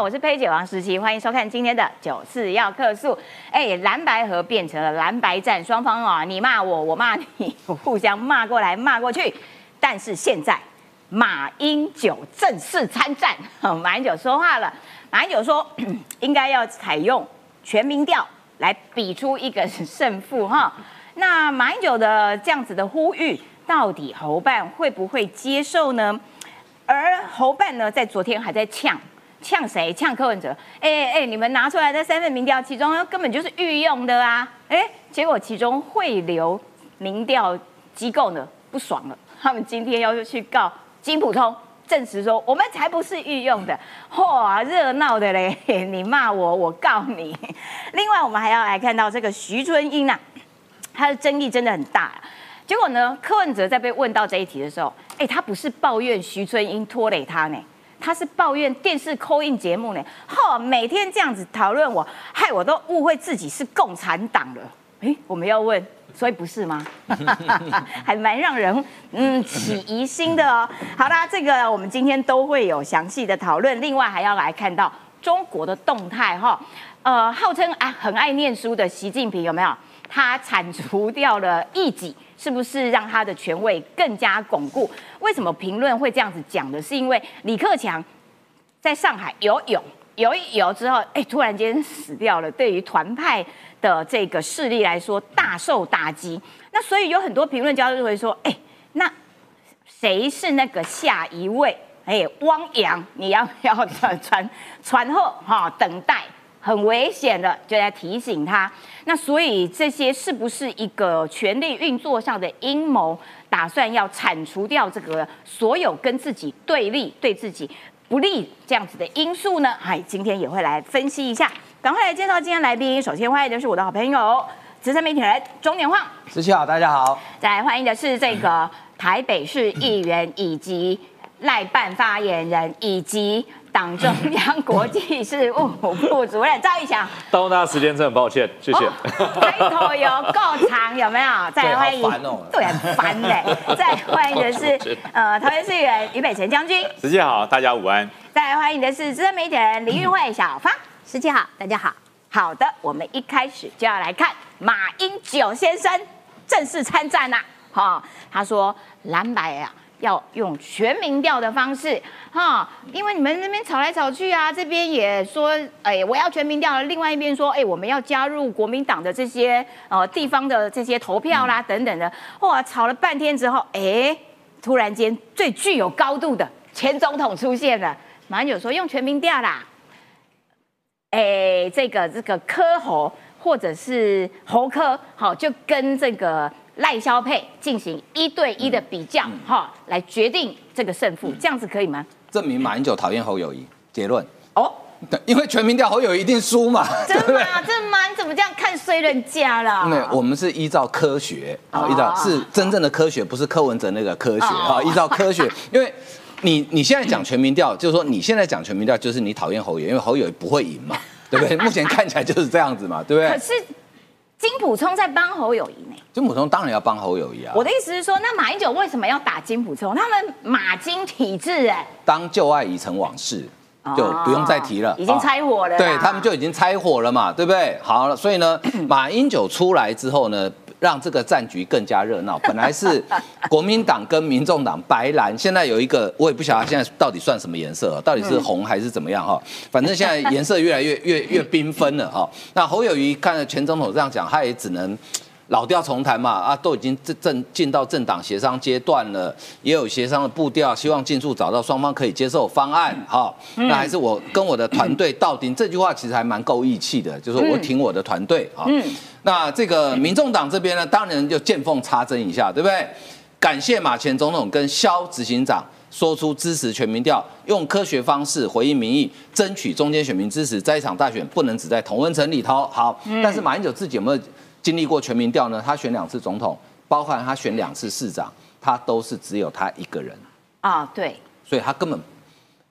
我是佩姐王时琪，欢迎收看今天的九四要客诉。哎，蓝白河变成了蓝白战，双方啊，你骂我，我骂你，互相骂过来骂过去。但是现在马英九正式参战，马英九说话了，马英九说应该要采用全民调来比出一个 胜负哈。那马英九的这样子的呼吁，到底侯办会不会接受呢？而侯办呢，在昨天还在呛。呛谁？呛柯文哲？哎哎，你们拿出来的三份民调，其中根本就是御用的啊！哎，结果其中汇流民调机构呢不爽了，他们今天要去告金普通，证实说我们才不是御用的。嚯，热闹的嘞！你骂我，我告你。另外，我们还要来看到这个徐春英啊，他的争议真的很大。结果呢，柯文哲在被问到这一题的时候，哎，他不是抱怨徐春英拖累他呢。他是抱怨电视扣印节目呢，哈，每天这样子讨论我，害我都误会自己是共产党了。哎，我们要问，所以不是吗？还蛮让人嗯起疑心的哦。好啦，这个我们今天都会有详细的讨论。另外还要来看到中国的动态哈，呃，号称啊很爱念书的习近平有没有？他铲除掉了异己。是不是让他的权位更加巩固？为什么评论会这样子讲的？是因为李克强在上海游泳游一游之后，哎，突然间死掉了。对于团派的这个势力来说，大受打击。那所以有很多评论家认为说，哎，那谁是那个下一位？哎，汪洋，你要不要传传传后哈？等待。很危险的，就在提醒他。那所以这些是不是一个权力运作上的阴谋，打算要铲除掉这个所有跟自己对立、对自己不利这样子的因素呢？嗨，今天也会来分析一下。赶快来介绍今天来宾，首先欢迎的是我的好朋友资深媒体人钟年晃，十七好，大家好。再来欢迎的是这个台北市议员以及赖办发言人以及。党中央国际事务部主任赵玉强，耽误大家时间，真的很抱歉，谢谢。开头有够长，有没有？再欢迎，对，很烦的。再欢迎的是呃，桃园市议员于北辰将军，时间好，大家午安。再来欢迎的是资深媒体人林玉慧小芳，时间好，大家好。好的，我们一开始就要来看马英九先生正式参战呐。哈，他说蓝白啊。要用全民调的方式，哈，因为你们那边吵来吵去啊，这边也说，哎，我要全民调，另外一边说，哎，我们要加入国民党的这些呃地方的这些投票啦，等等的，哇，吵了半天之后，哎，突然间最具有高度的前总统出现了，马英九说用全民调啦，哎，这个这个科侯或者是侯科，好，就跟这个。赖萧佩进行一对一的比较，哈，来决定这个胜负，这样子可以吗？证明马英九讨厌侯友谊，结论哦，对，因为全民调侯友谊一定输嘛，真的吗？真的吗？你怎么这样看衰人家了？没有我们是依照科学啊，依照是真正的科学，不是柯文哲那个科学啊，依照科学，因为你你现在讲全民调，就是说你现在讲全民调，就是你讨厌侯友，因为侯友不会赢嘛，对不对？目前看起来就是这样子嘛，对不对？可是。金普聪在帮侯友谊呢？金普聪当然要帮侯友谊啊！我的意思是说，那马英九为什么要打金普聪？他们马金体制哎，当旧爱已成往事，就不用再提了，已经拆伙了。对他们就已经拆伙了嘛，对不对？好了，所以呢，马英九出来之后呢？让这个战局更加热闹。本来是国民党跟民众党白蓝，现在有一个我也不晓得现在到底算什么颜色，到底是红还是怎么样哈？反正现在颜色越来越越越缤纷了哈。那侯友谊看前总统这样讲，他也只能老调重弹嘛啊，都已经政政进到政党协商阶段了，也有协商的步调，希望尽速找到双方可以接受方案哈。那还是我跟我的团队到底这句话其实还蛮够义气的，就是我挺我的团队啊。那这个民众党这边呢，当然就见缝插针一下，对不对？感谢马前总统跟肖执行长说出支持全民调，用科学方式回应民意，争取中间选民支持。这一场大选不能只在同温层里头。好，但是马英九自己有没有经历过全民调呢？他选两次总统，包括他选两次市长，他都是只有他一个人啊。对，所以他根本。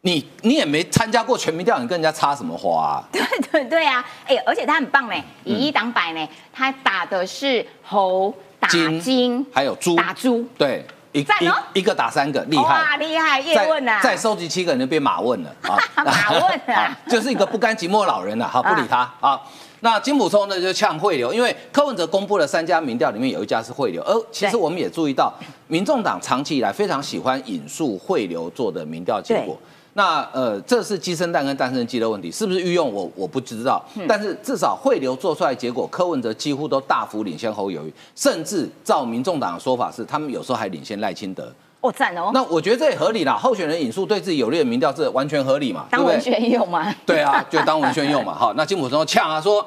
你你也没参加过全民调，你跟人家插什么花？对对对啊！哎，而且他很棒呢，以一百呢，他打的是猴打金，还有猪打猪。对，一一一个打三个，厉害哇，。厉害，叶问啊呐，再再收集七个人就变马问了啊！马问啊 就是一个不甘寂寞老人了，好不理他啊。那金普聪呢就呛汇流，因为柯文哲公布了三家民调，里面有一家是汇流，而其实我们也注意到，民众党长期以来非常喜欢引述汇流做的民调结果。那呃，这是鸡生蛋跟蛋生鸡的问题，是不是御用我我不知道，嗯但是至少汇流做出来的结果，柯文哲几乎都大幅领先侯友谊，甚至照民众党的说法是，他们有时候还领先赖清德。哦赞哦，那我觉得这也合理啦，候选人引述对自己有利的民调，这完全合理嘛，对不对？当文宣用嘛？对啊，就当文宣用嘛。好，那金普松呛啊说，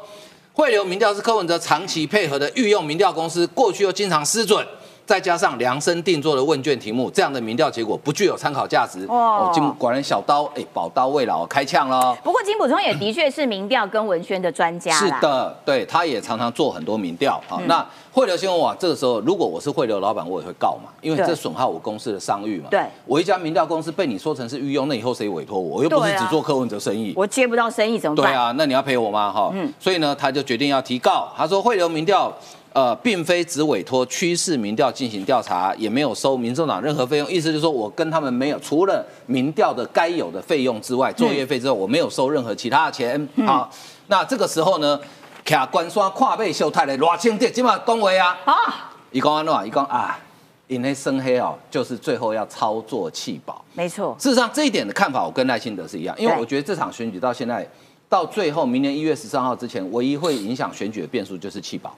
汇流民调是柯文哲长期配合的御用民调公司，过去又经常失准。再加上量身定做的问卷题目，这样的民调结果不具有参考价值。哦，金果然小刀，哎，宝刀未老，开枪了。不过金普聪也的确是民调跟文宣的专家，是的，对，他也常常做很多民调。好，那汇流新闻网这个时候，如果我是汇流老板，我也会告嘛，因为对这损害我公司的商誉嘛。对我一家民调公司被你说成是御用，那以后谁委托我？我又不是只做柯文哲生意。我接不到生意怎么办？对啊，那你要赔我吗？哈，嗯所以呢，他就决定要提告。他说，汇流民调，呃，并非只委托趋势民调进行调查，也没有收民众党任何费用。意思就是说我跟他们没有除了民调的该有的费用之外，作业费之后，我没有收任何其他的钱。嗯好，那这个时候呢，卡关刷跨背秀太的偌清点，今晚恭维啊，啊，伊讲安怎？伊讲啊，因为生黑哦，就是最后要操作弃保。没错，事实上，这一点的看法我跟赖清德是一样，因为我觉得这场选举到现在，到最后明年一月十三号之前，唯一会影响选举的变数就是弃保。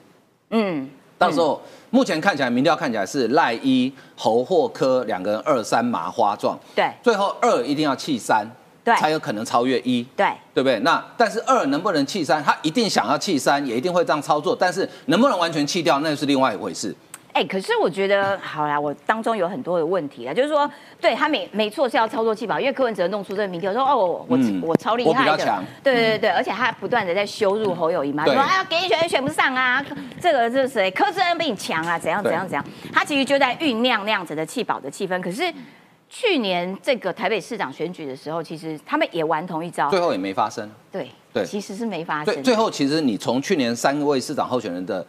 嗯，到时候，目前看起来民调看起来是赖一、侯或科两个人二三麻花状，对最后二一定要弃三，对才有可能超越一。对，对不对？那但是二能不能弃三，他一定想要弃三，也一定会这样操作。但是能不能完全弃掉，那是另外一回事。哎、可是我觉得，好啦，我当中有很多的问题啊，就是说，对他没没错是要操作气保，因为柯文哲弄出这个民调说，哦，我、嗯我超厉害的，对对对对，而且他不断的在羞辱侯友谊嘛，对说啊给你选选不上啊，这个是谁？柯志恩比你强啊，怎样怎样怎样，他其实就在酝酿那样子的气保的气氛。可是去年这个台北市长选举的时候，其实他们也玩同一招，最后也没发生。对对其实是没发对，生。最后其实你从去年三位市长候选人的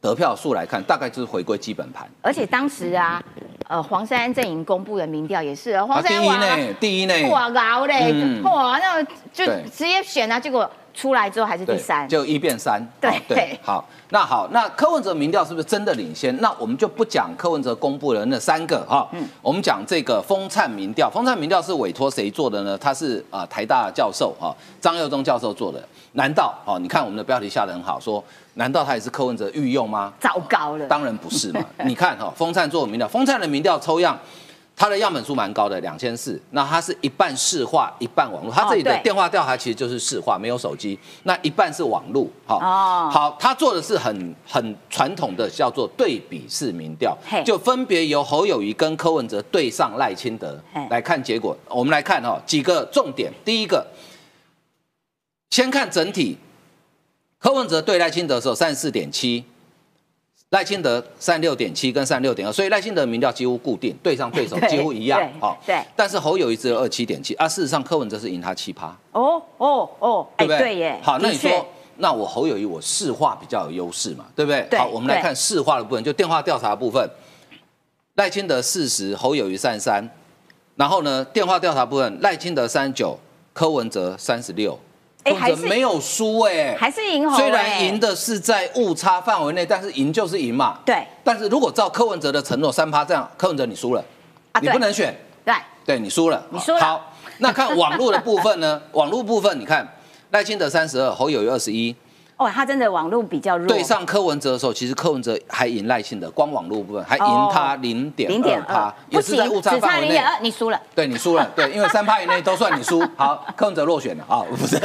得票数来看，大概就是回归基本盘。而且当时啊，呃，黄珊珊阵营公布的民调也是，黄啊，第一珊珊哇呢，第一呢，哇高嘞嗯，哇，那就直接选啊，结果出来之后还是第三。就一变三。对好对，好，那好，那柯文哲民调是不是真的领先？那我们就不讲柯文哲公布的那三个哈，嗯我们讲这个风灿民调。风灿民调是委托谁做的呢？他是啊、台大教授哈张佑忠教授做的。难道哦？你看我们的标题下的很好，说难道他也是柯文哲御用吗？糟糕了，当然不是嘛！你看哈、风灿做的民调，风灿的民调抽样，他的样本数蛮高的，两千四。那他是一半市话，一半网络。他这里的电话调查其实就是市话，没有手机。那一半是网络，好、哦好，他做的是很很传统的叫做对比式民调，就分别由侯友谊跟柯文哲对上赖清德嘿来看结果。我们来看哈、几个重点，第一个，先看整体，柯文哲对赖清德的时候三十四点七，赖清德三六点七跟三六点二，所以赖清德民调几乎固定，对上对手 对几乎一样对，好，对。但是侯友谊只有二七点七啊，事实上柯文哲是赢他七趴，哦哦哦，哎，对不对？对耶，好，那你说，那我侯友谊我市话比较有优势嘛，对不对？对好，我们来看市话的部分，就电话调查的部分，赖清德四十，侯友谊三十三，然后呢，电话调查部分，赖清德三十九，柯文哲三十六，哎还是哲没有输哎，还是赢侯，虽然哎。赢的是在误差范围内，但是赢就是赢嘛。对。但是如果照柯文哲的承诺三趴这样，柯文哲你输了，啊你不能选，对，对你输了，你输了。好，那看网络的部分呢？网络部分你看赖清德三十二，侯友谊二十一，哦，他真的网络比较弱，对上柯文哲的时候，其实柯文哲还赢赖清德，光网络部分还赢他零点零点二也是在误差范围内零点。二，你输了。对你输了，对，因为三趴以内都算你输。好，柯文哲落选了啊，不是，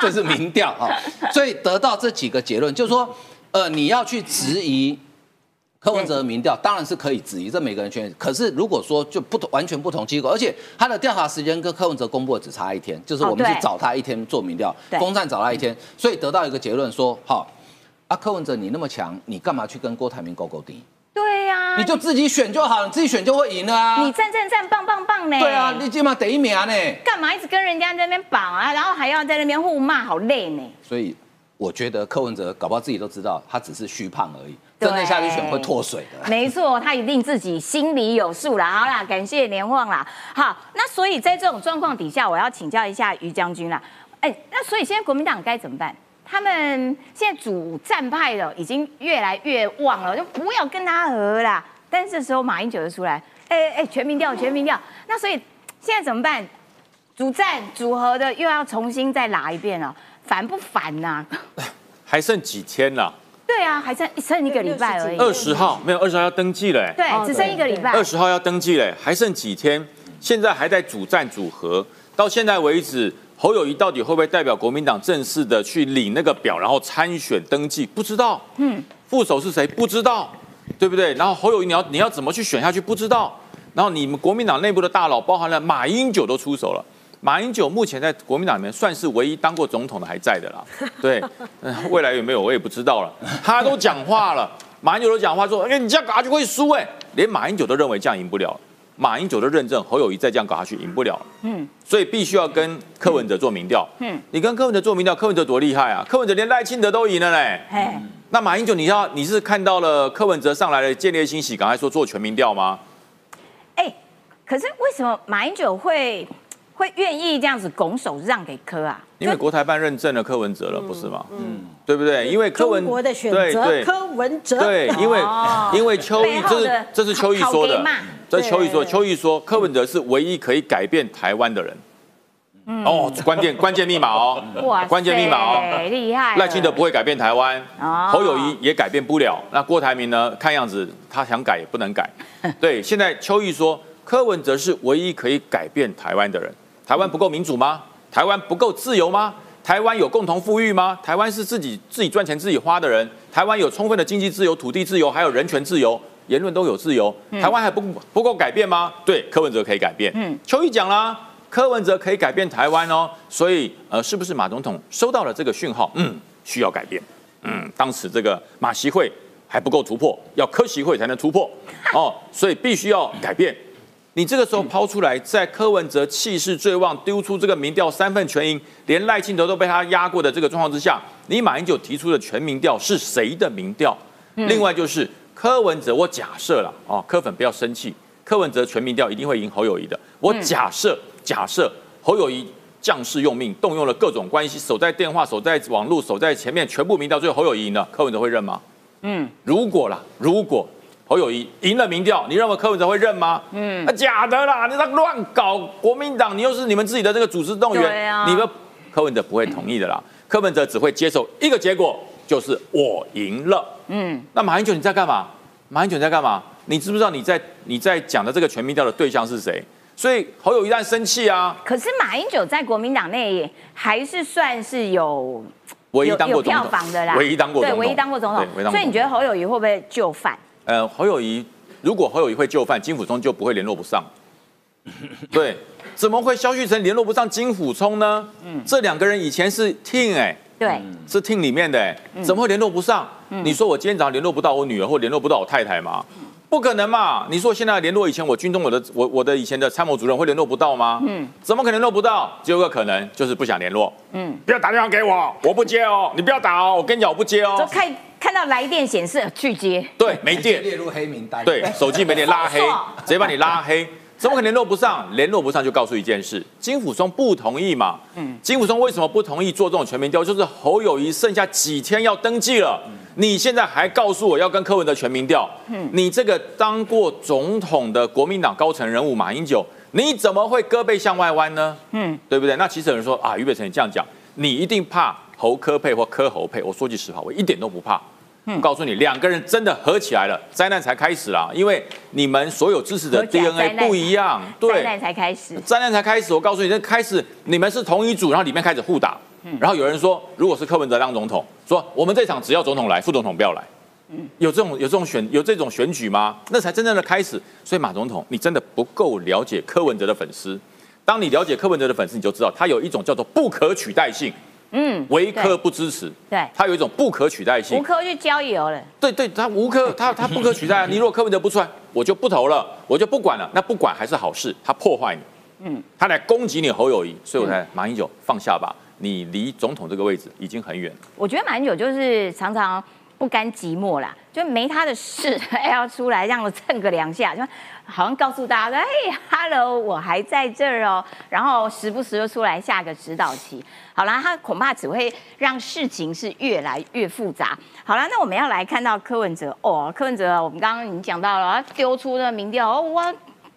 这是民调啊，所以得到这几个结论，就是说，呃，你要去质疑柯文哲的民调，当然是可以质疑，这每个人权利。可是如果说就不同完全不同机构，而且他的调查时间跟柯文哲公布的只差一天，就是我们去找他一天做民调对，风站找他一天，所以得到一个结论说，好。啊，柯文哲你那么强，你干嘛去跟郭台铭勾勾敌？对呀，你就自己选就好，你自己选就会赢了啊！你战战战，棒棒棒呢。对啊，你起码得一名呢。干嘛一直跟人家在那边绑啊？然后还要在那边互骂，好累呢。所以我觉得柯文哲搞不好自己都知道，他只是虚胖而已。真的下去选会脱水的。没错，他一定自己心里有数啦。好啦，感谢连旺啦。好，那所以在这种状况底下，我要请教一下于将军啦。哎，那所以现在国民党该怎么办？他们现在主战派的已经越来越旺了，就不要跟他和啦。但是这时候马英九就出来，哎哎，全民调，全民调。那所以现在怎么办？主战组合的又要重新再拉一遍了，烦不烦呐？还剩几天了？对啊，还剩剩一个礼拜而已。二十号没有，二十号要登记嘞。对，只剩一个礼拜。二十号要登记嘞，还剩几天？现在还在主战组合，到现在为止，侯友谊到底会不会代表国民党正式的去领那个表，然后参选登记？不知道。嗯。副手是谁？不知道，对不对？然后侯友谊你要你要怎么去选下去？不知道。然后你们国民党内部的大佬，包含了马英九都出手了。马英九目前在国民党里面算是唯一当过总统的还在的啦，对，未来有没有我也不知道了。他都讲话了，马英九都讲话说，哎，你这样搞下去会输哎，连马英九都认为这样赢不了，马英九都认证侯友谊再这样搞下去赢不了，嗯，所以必须要跟柯文哲做民调，嗯，你跟柯文哲做民调，柯文哲多厉害啊，柯文哲连赖清德都赢了嘞，那马英九你要你是看到了柯文哲上来了，建立欣喜，赶快说做全民调吗？哎，可是为什么马英九会？会愿意这样子拱手让给柯啊？因为国台办认证了柯文哲了，不是吗？嗯，对不对？因为柯文国的选择，柯文哲对，因为因为邱毅，这是这是邱毅说的，这是邱毅说，邱毅说柯文哲是唯一可以改变台湾的人。哦，关键关键密码哦，哇，关键密码哦，厉害！赖清德不会改变台湾，侯友谊也改变不了。那郭台铭呢？看样子他想改也不能改。对，现在邱毅说柯文哲是唯一可以改变台湾的人。台湾不够民主吗？台湾不够自由吗？台湾有共同富裕吗？台湾是自己自己赚钱自己花的人。台湾有充分的经济自由、土地自由，还有人权自由、言论都有自由。台湾还不不够改变吗？对，柯文哲可以改变。嗯，邱毅讲啦，柯文哲可以改变台湾哦。所以，呃，是不是马总统收到了这个讯号？嗯，需要改变。嗯，当时这个马习会还不够突破，要柯习会才能突破。哦，所以必须要改变。你这个时候抛出来，在柯文哲气势最旺，丢出这个民调三份全赢，连赖清德都被他压过的这个状况之下，你马英九提出的全民调是谁的民调？另外就是柯文哲，我假设了哦，柯粉不要生气，柯文哲全民调一定会赢侯友谊的。我假设，假设侯友谊将士用命，动用了各种关系，守在电话，守在网络，守在前面，全部民调最后侯友谊赢了，柯文哲会认吗？嗯，如果啦，如果。侯友谊赢了民调，你认为柯文哲会认吗？嗯，啊，假的啦！你在乱搞国民党，你又是你们自己的这个组织动员，你们柯文哲不会同意的啦。柯文哲只会接受一个结果，就是我赢了。嗯，那马英九你在干嘛？马英九你在干嘛？你知不知道你在你在讲的这个全民调的对象是谁？所以侯友谊旦生气啊。可是马英九在国民党内还是算是有唯一当过票房的啦，唯一当过对唯一当过总统。所以你觉得侯友谊会不会就范？呃，侯友谊如果侯友谊会就范，金辅聪就不会联络不上。对，怎么会萧旭成联络不上金辅聪呢？嗯，这两个人以前是 team 哎，对，是 team 里面的哎，怎么会联络不上？你说我今天早上联络不到我女儿，或联络不到我太太吗？不可能嘛！你说现在联络以前我军中我的我我的以前的参谋主任会联络不到吗？嗯，怎么可能联络不到？只有个可能就是不想联络。嗯，不要打电话给我，我不接哦。你不要打哦，我跟你讲我不接哦。就看看到来电显示拒接。对，没电，列入黑名单。对，手机没电拉黑，直接把你拉黑。怎么可能联络不上？联络不上就告诉一件事：金辅松不同意嘛。嗯，金辅松为什么不同意做这种全民调？就是侯友谊剩下几天要登记了。你现在还告诉我要跟柯文哲全民调？嗯，你这个当过总统的国民党高层人物马英九，你怎么会胳膊向外弯呢？嗯，对不对？那其实有人说啊，俞北辰你这样讲，你一定怕侯科配或柯侯配。我说句实话，我一点都不怕。我告诉你，两个人真的合起来了，灾难才开始啦。因为你们所有支持的 DNA 不一样，对，灾难才开始，灾难才开始。我告诉你，那开始你们是同一组，然后里面开始互打。然后有人说，如果是柯文哲当总统，说我们这场只要总统来，副总统不要来。嗯，有这种有这种选有这种选举吗？那才真正的开始。所以马总统，你真的不够了解柯文哲的粉丝。当你了解柯文哲的粉丝，你就知道他有一种叫做不可取代性。嗯，唯科不支持，对，他有一种不可取代性。无科去交油了。对对，他无科，他他不可取代。你如果柯文哲不出来，我就不投了，我就不管了。那不管还是好事，他破坏你，嗯，他来攻击你侯友谊，所以我才马英九放下吧。你离总统这个位置已经很远。我觉得马英九就是常常不甘寂寞啦，就没他的事，还要出来这样蹭个两下，就好像告诉大家说：“哎，hello，我还在这儿哦。”然后时不时就出来下个指导棋。好啦，他恐怕只会让事情是越来越复杂。好了，那我们要来看到柯文哲哦，柯文哲，我们刚刚已经讲到了，他丢出的民调哦，我。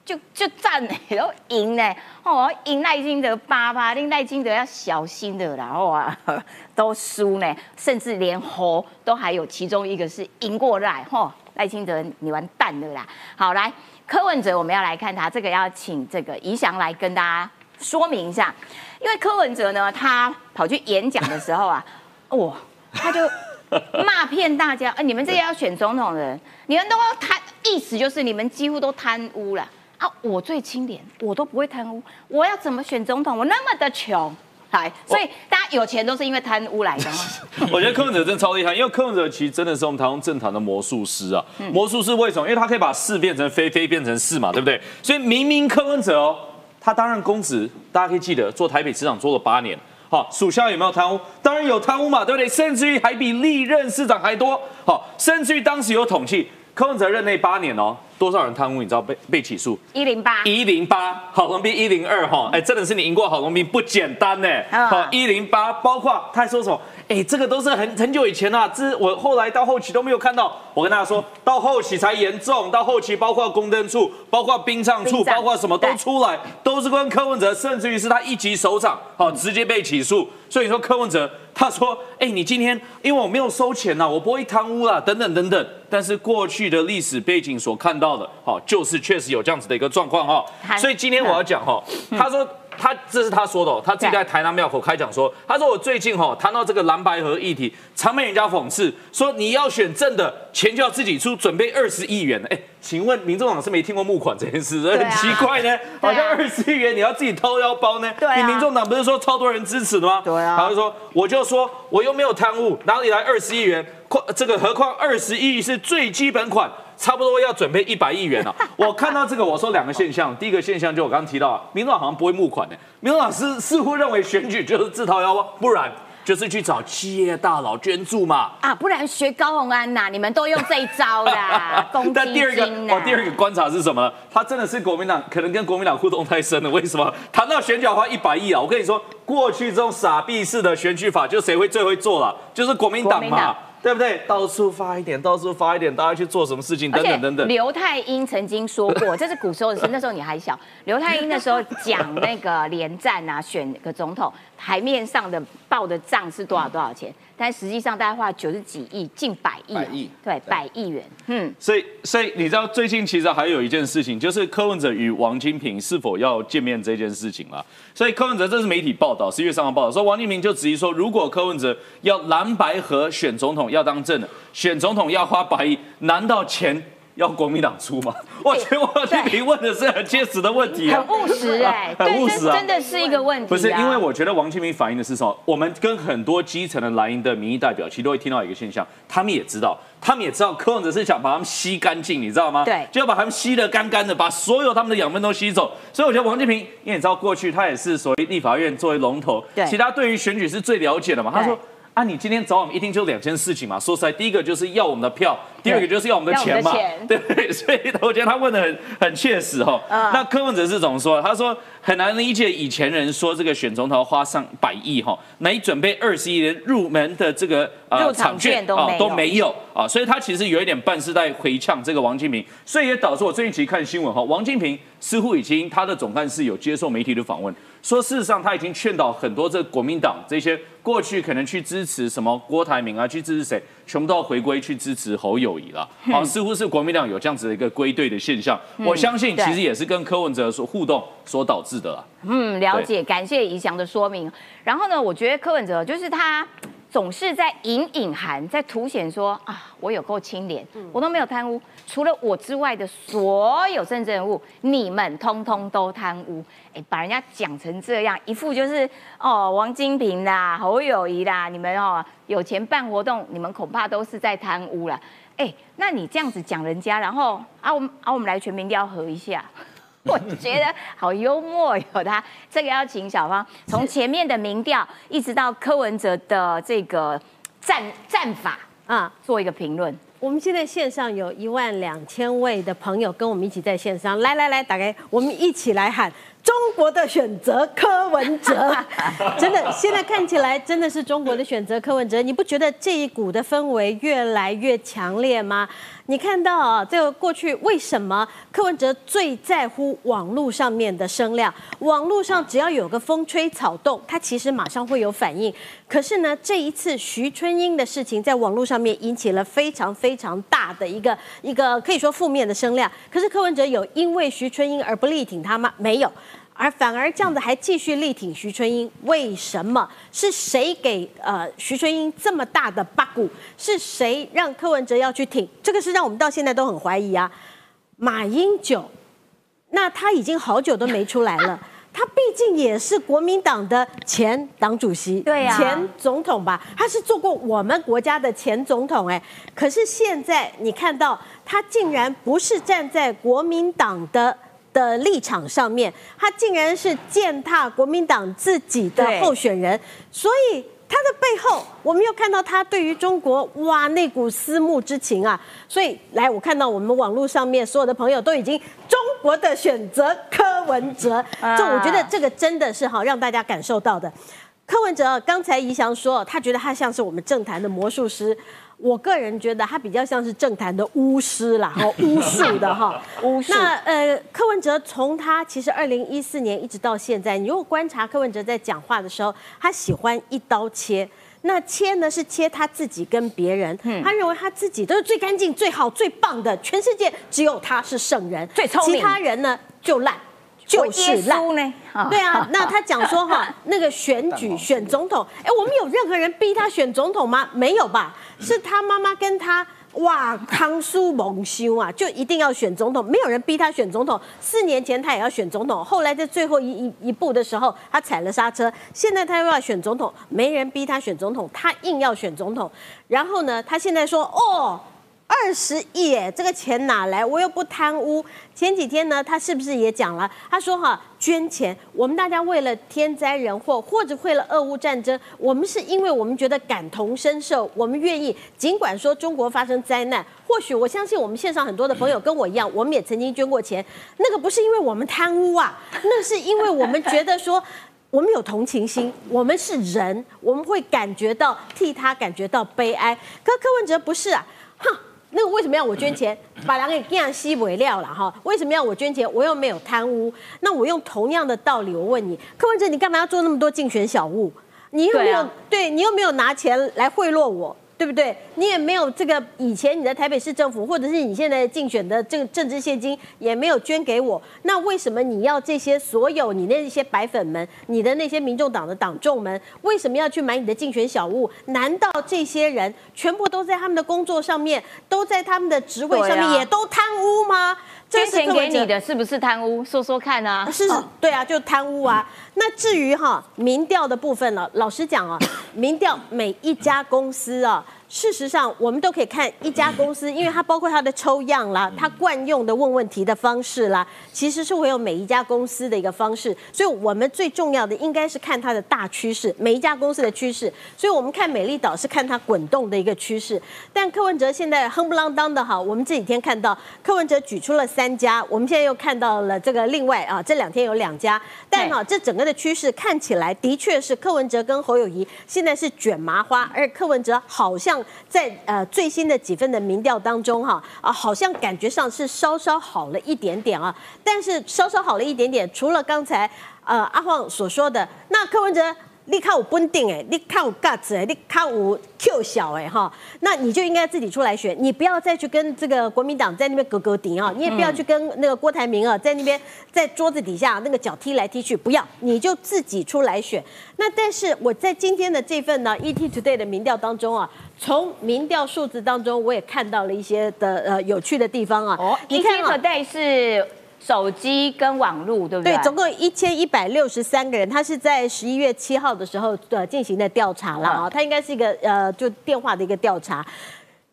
就就赞呢，都赢呢，哦，赢赖清德八八，令赖清德要小心的啦，哇，都输呢，甚至连侯都还有其中一个是赢过来，吼，赖清德你完蛋了啦。好，来柯文哲，我们要来看他这个，要请这个宜祥来跟大家说明一下，因为柯文哲呢，他跑去演讲的时候啊，哇，他就骂骗大家，哎，你们这些要选总统的人，你们都要贪，意思就是你们几乎都贪污了。啊！我最清廉，我都不会贪污。我要怎么选总统？我那么的穷，来，所以大家有钱都是因为贪污来的吗？我觉得柯文哲真的超厉害，因为柯文哲其实真的是我们台湾政坛的魔术师啊！魔术师为什么？因为他可以把是变成非，非变成是嘛，对不对？所以明明柯文哲哦，他担任公职，大家可以记得做台北市长做了八年，好，属下有没有贪污？当然有贪污嘛，对不对？甚至于还比历任市长还多，好，甚至于当时有统计，柯文哲任内八年哦。多少人贪污？你知道被被起诉？一零八，一零八，郝龙斌一零二哈，哎，真的是你赢过郝龙斌不简单呢。好，一零八，包括他还说什么？哎，这个都是很很久以前啦，这我后来到后期都没有看到。我跟大家说到后期才严重，到后期包括公灯处，包括殡葬处，包括什么都出来，都是跟柯文哲，甚至于是他一级首长，好，直接被起诉。所以你说柯文哲，他说，哎，你今天因为我没有收钱呐，我不会贪污啦，等等等等。但是过去的历史背景所看到的，好，就是确实有这样子的一个状况哈。所以今天我要讲哈，他说。他这是他说的，他自己在台南庙口开讲说，他说我最近哈谈到这个蓝白河议题，常被人家讽刺说你要选正的钱就要自己出，准备二十亿元。哎，请问民众党是没听过募款这件事，很奇怪呢，好像二十亿元你要自己掏腰包呢？对，你民众党不是说超多人支持的吗？对啊，他就说我就说我又没有贪污，哪里来二十亿元？这个何况二十亿是最基本款。差不多要准备一百亿元了。我看到这个，我说两个现象。第一个现象就我刚刚提到啊，民众党好像不会募款的。民众党似似乎认为选举就是自掏腰包，不然就是去找企业大佬捐助嘛。啊，不然学高鸿安呐，你们都用这一招啦。但第二个，哦，第二个观察是什么？他真的是国民党，可能跟国民党互动太深了。为什么？谈到选举花一百亿啊？我跟你说，过去这种傻逼式的选举法，就谁会最会做了？就是国民党嘛。对不对？到处发一点，到处发一点，大家去做什么事情？等等等等。刘太英曾经说过，这是古时候的事，那时候你还小。刘太英那时候讲那个连战啊，选个总统，台面上的报的账是多少多少钱？但实际上大概花九十几亿，近百亿，百亿，对，百亿元。嗯，所以，所以你知道最近其实还有一件事情，就是柯文哲与王金平是否要见面这件事情了。所以柯文哲这是媒体报道，十一月三号报道说，王金平就质疑说，如果柯文哲要蓝白合选总统，要当政的，选总统要花百亿，难道钱？要国民党出吗？我觉得王金平问的是很切实的问题，很务实哎，很务实啊，真的是一个问题。不是，因为我觉得王金平反映的是什么？我们跟很多基层的蓝营的民意代表，其实都会听到一个现象，他们也知道，他们也知道柯文哲是想把他们吸干净，你知道吗？对，就要把他们吸得干干的，把所有他们的养分都吸走。所以我觉得王金平，因为你知道过去他也是所谓立法院作为龙头，对，其他对于选举是最了解的嘛。他说。啊，你今天找我们一定就两件事情嘛。说实在，第一个就是要我们的票，第二个就是要我们的钱嘛，对 不对？所以我觉得他问的很很切实哈。那柯文哲是怎么说？他说很难理解以前人说这个选总统花上百亿哈，来准备二十亿人入门的这个呃场券啊都没有啊，所以他其实有一点半是在回呛这个王金平，所以也导致我最近其实看新闻哈，王金平似乎已经他的总干事有接受媒体的访问。说事实上，他已经劝导很多这国民党这些过去可能去支持什么郭台铭啊，去支持谁，全部都要回归去支持侯友好，似乎是国民党有这样子的一个归队的现象。我相信其实也是跟柯文哲所互动所导致的。嗯，了解，感谢怡祥的说明。然后呢，我觉得柯文哲就是他。总是在隐隐含，在凸显说啊，我有够清廉，我都没有贪污，除了我之外的所有政治人物，你们通通都贪污。哎，把人家讲成这样，一副就是哦，王金平啦，侯友谊啦，你们哦有钱办活动，你们恐怕都是在贪污了。哎，那你这样子讲人家，然后啊，我们啊，我们来全民调核一下。我觉得好幽默有他，这个要请小芳从前面的民调，一直到柯文哲的这个战战法，啊做一个评论。我们现在线上有一万两千位的朋友跟我们一起在线上，来来来，打开，我们一起来喊。中国的选择柯文哲，真的，现在看起来真的是中国的选择柯文哲。你不觉得这一股的氛围越来越强烈吗？你看到啊，这个过去为什么柯文哲最在乎网络上面的声量？网络上只要有个风吹草动，他其实马上会有反应。可是呢，这一次徐春英的事情在网络上面引起了非常非常大的一个一个可以说负面的声量。可是柯文哲有因为徐春英而不力挺他吗？没有。而反而这样子还继续力挺徐春英，为什么？是谁给呃徐春英这么大的八股？是谁让柯文哲要去挺？这个是让我们到现在都很怀疑啊。马英九，那他已经好久都没出来了。他毕竟也是国民党的前党主席，对呀，前总统吧。他是做过我们国家的前总统，哎，可是现在你看到他竟然不是站在国民党的。的立场上面，他竟然是践踏国民党自己的候选人，所以他的背后，我们又看到他对于中国哇那股思慕之情啊！所以来，我看到我们网络上面所有的朋友都已经中国的选择柯文哲，这我觉得这个真的是好让大家感受到的。柯文哲刚才怡翔说，他觉得他像是我们政坛的魔术师。我个人觉得他比较像是政坛的巫师啦，哈，巫术的哈，巫术。那呃，柯文哲从他其实二零一四年一直到现在，你如果观察柯文哲在讲话的时候，他喜欢一刀切。那切呢是切他自己跟别人，他认为他自己都是最干净、最好、最棒的，全世界只有他是圣人，最聪明，其他人呢就烂。就是烂呢，对啊，那他讲说哈，那个选举选总统，哎，我们有任何人逼他选总统吗？没有吧？是他妈妈跟他哇，康叔蒙羞啊，就一定要选总统，没有人逼他选总统。四年前他也要选总统，后来在最后一一一步的时候，他踩了刹车。现在他又要选总统，没人逼他选总统，他硬要选总统。然后呢，他现在说哦。二十亿，这个钱哪来？我又不贪污。前几天呢，他是不是也讲了？他说哈，捐钱，我们大家为了天灾人祸，或者为了俄乌战争，我们是因为我们觉得感同身受，我们愿意。尽管说中国发生灾难，或许我相信我们线上很多的朋友跟我一样，我们也曾经捐过钱。那个不是因为我们贪污啊，那是因为我们觉得说我们有同情心，我们是人，我们会感觉到替他感觉到悲哀。可柯文哲不是啊，哼。那个为什么要我捐钱？把人给干吸为料了哈？为什么要我捐钱？我又没有贪污。那我用同样的道理，我问你，柯文哲，你干嘛要做那么多竞选小物？你又没有对你又没有拿钱来贿赂我？对不对？你也没有这个以前你的台北市政府，或者是你现在竞选的这个政治现金也没有捐给我，那为什么你要这些所有你那些白粉们，你的那些民众党的党众们，为什么要去买你的竞选小物？难道这些人全部都在他们的工作上面，都在他们的职位上面，也都贪污吗？捐钱给你的是不是贪污？说说看啊！是，对啊，就贪污啊。那至于哈民调的部分了，老实讲啊，民调每一家公司啊。事实上，我们都可以看一家公司，因为它包括它的抽样啦，它惯用的问问题的方式啦，其实是会有每一家公司的一个方式。所以，我们最重要的应该是看它的大趋势，每一家公司的趋势。所以我们看美丽岛是看它滚动的一个趋势。但柯文哲现在哼不啷当的哈，我们这几天看到柯文哲举出了三家，我们现在又看到了这个另外啊，这两天有两家。但哈，这整个的趋势看起来的确是柯文哲跟侯友谊现在是卷麻花，而柯文哲好像。在呃最新的几份的民调当中哈啊，好像感觉上是稍稍好了一点点啊，但是稍稍好了一点点，除了刚才呃阿晃所说的，那柯文哲。你看我稳定哎，你看我 guts 哎，你看我 Q 小哎哈，那你就应该自己出来选，你不要再去跟这个国民党在那边格格顶啊，你也不要去跟那个郭台铭啊在那边在桌子底下那个脚踢来踢去，不要，你就自己出来选。那但是我在今天的这份呢 ET Today 的民调当中啊，从民调数字当中我也看到了一些的呃有趣的地方啊。哦，ET Today 是。手机跟网络对不对？对，总共一千一百六十三个人，他是在十一月七号的时候呃进行的调查了啊，他应该是一个呃就电话的一个调查。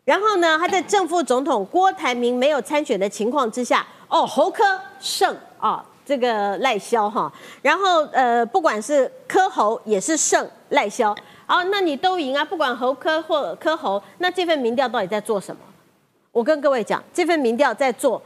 然后呢，他在正副总统郭台铭没有参选的情况之下，哦，侯科胜啊，这个赖萧哈，然后呃不管是柯侯也是胜赖萧。哦，那你都赢啊，不管侯科或科侯，那这份民调到底在做什么？我跟各位讲，这份民调在做。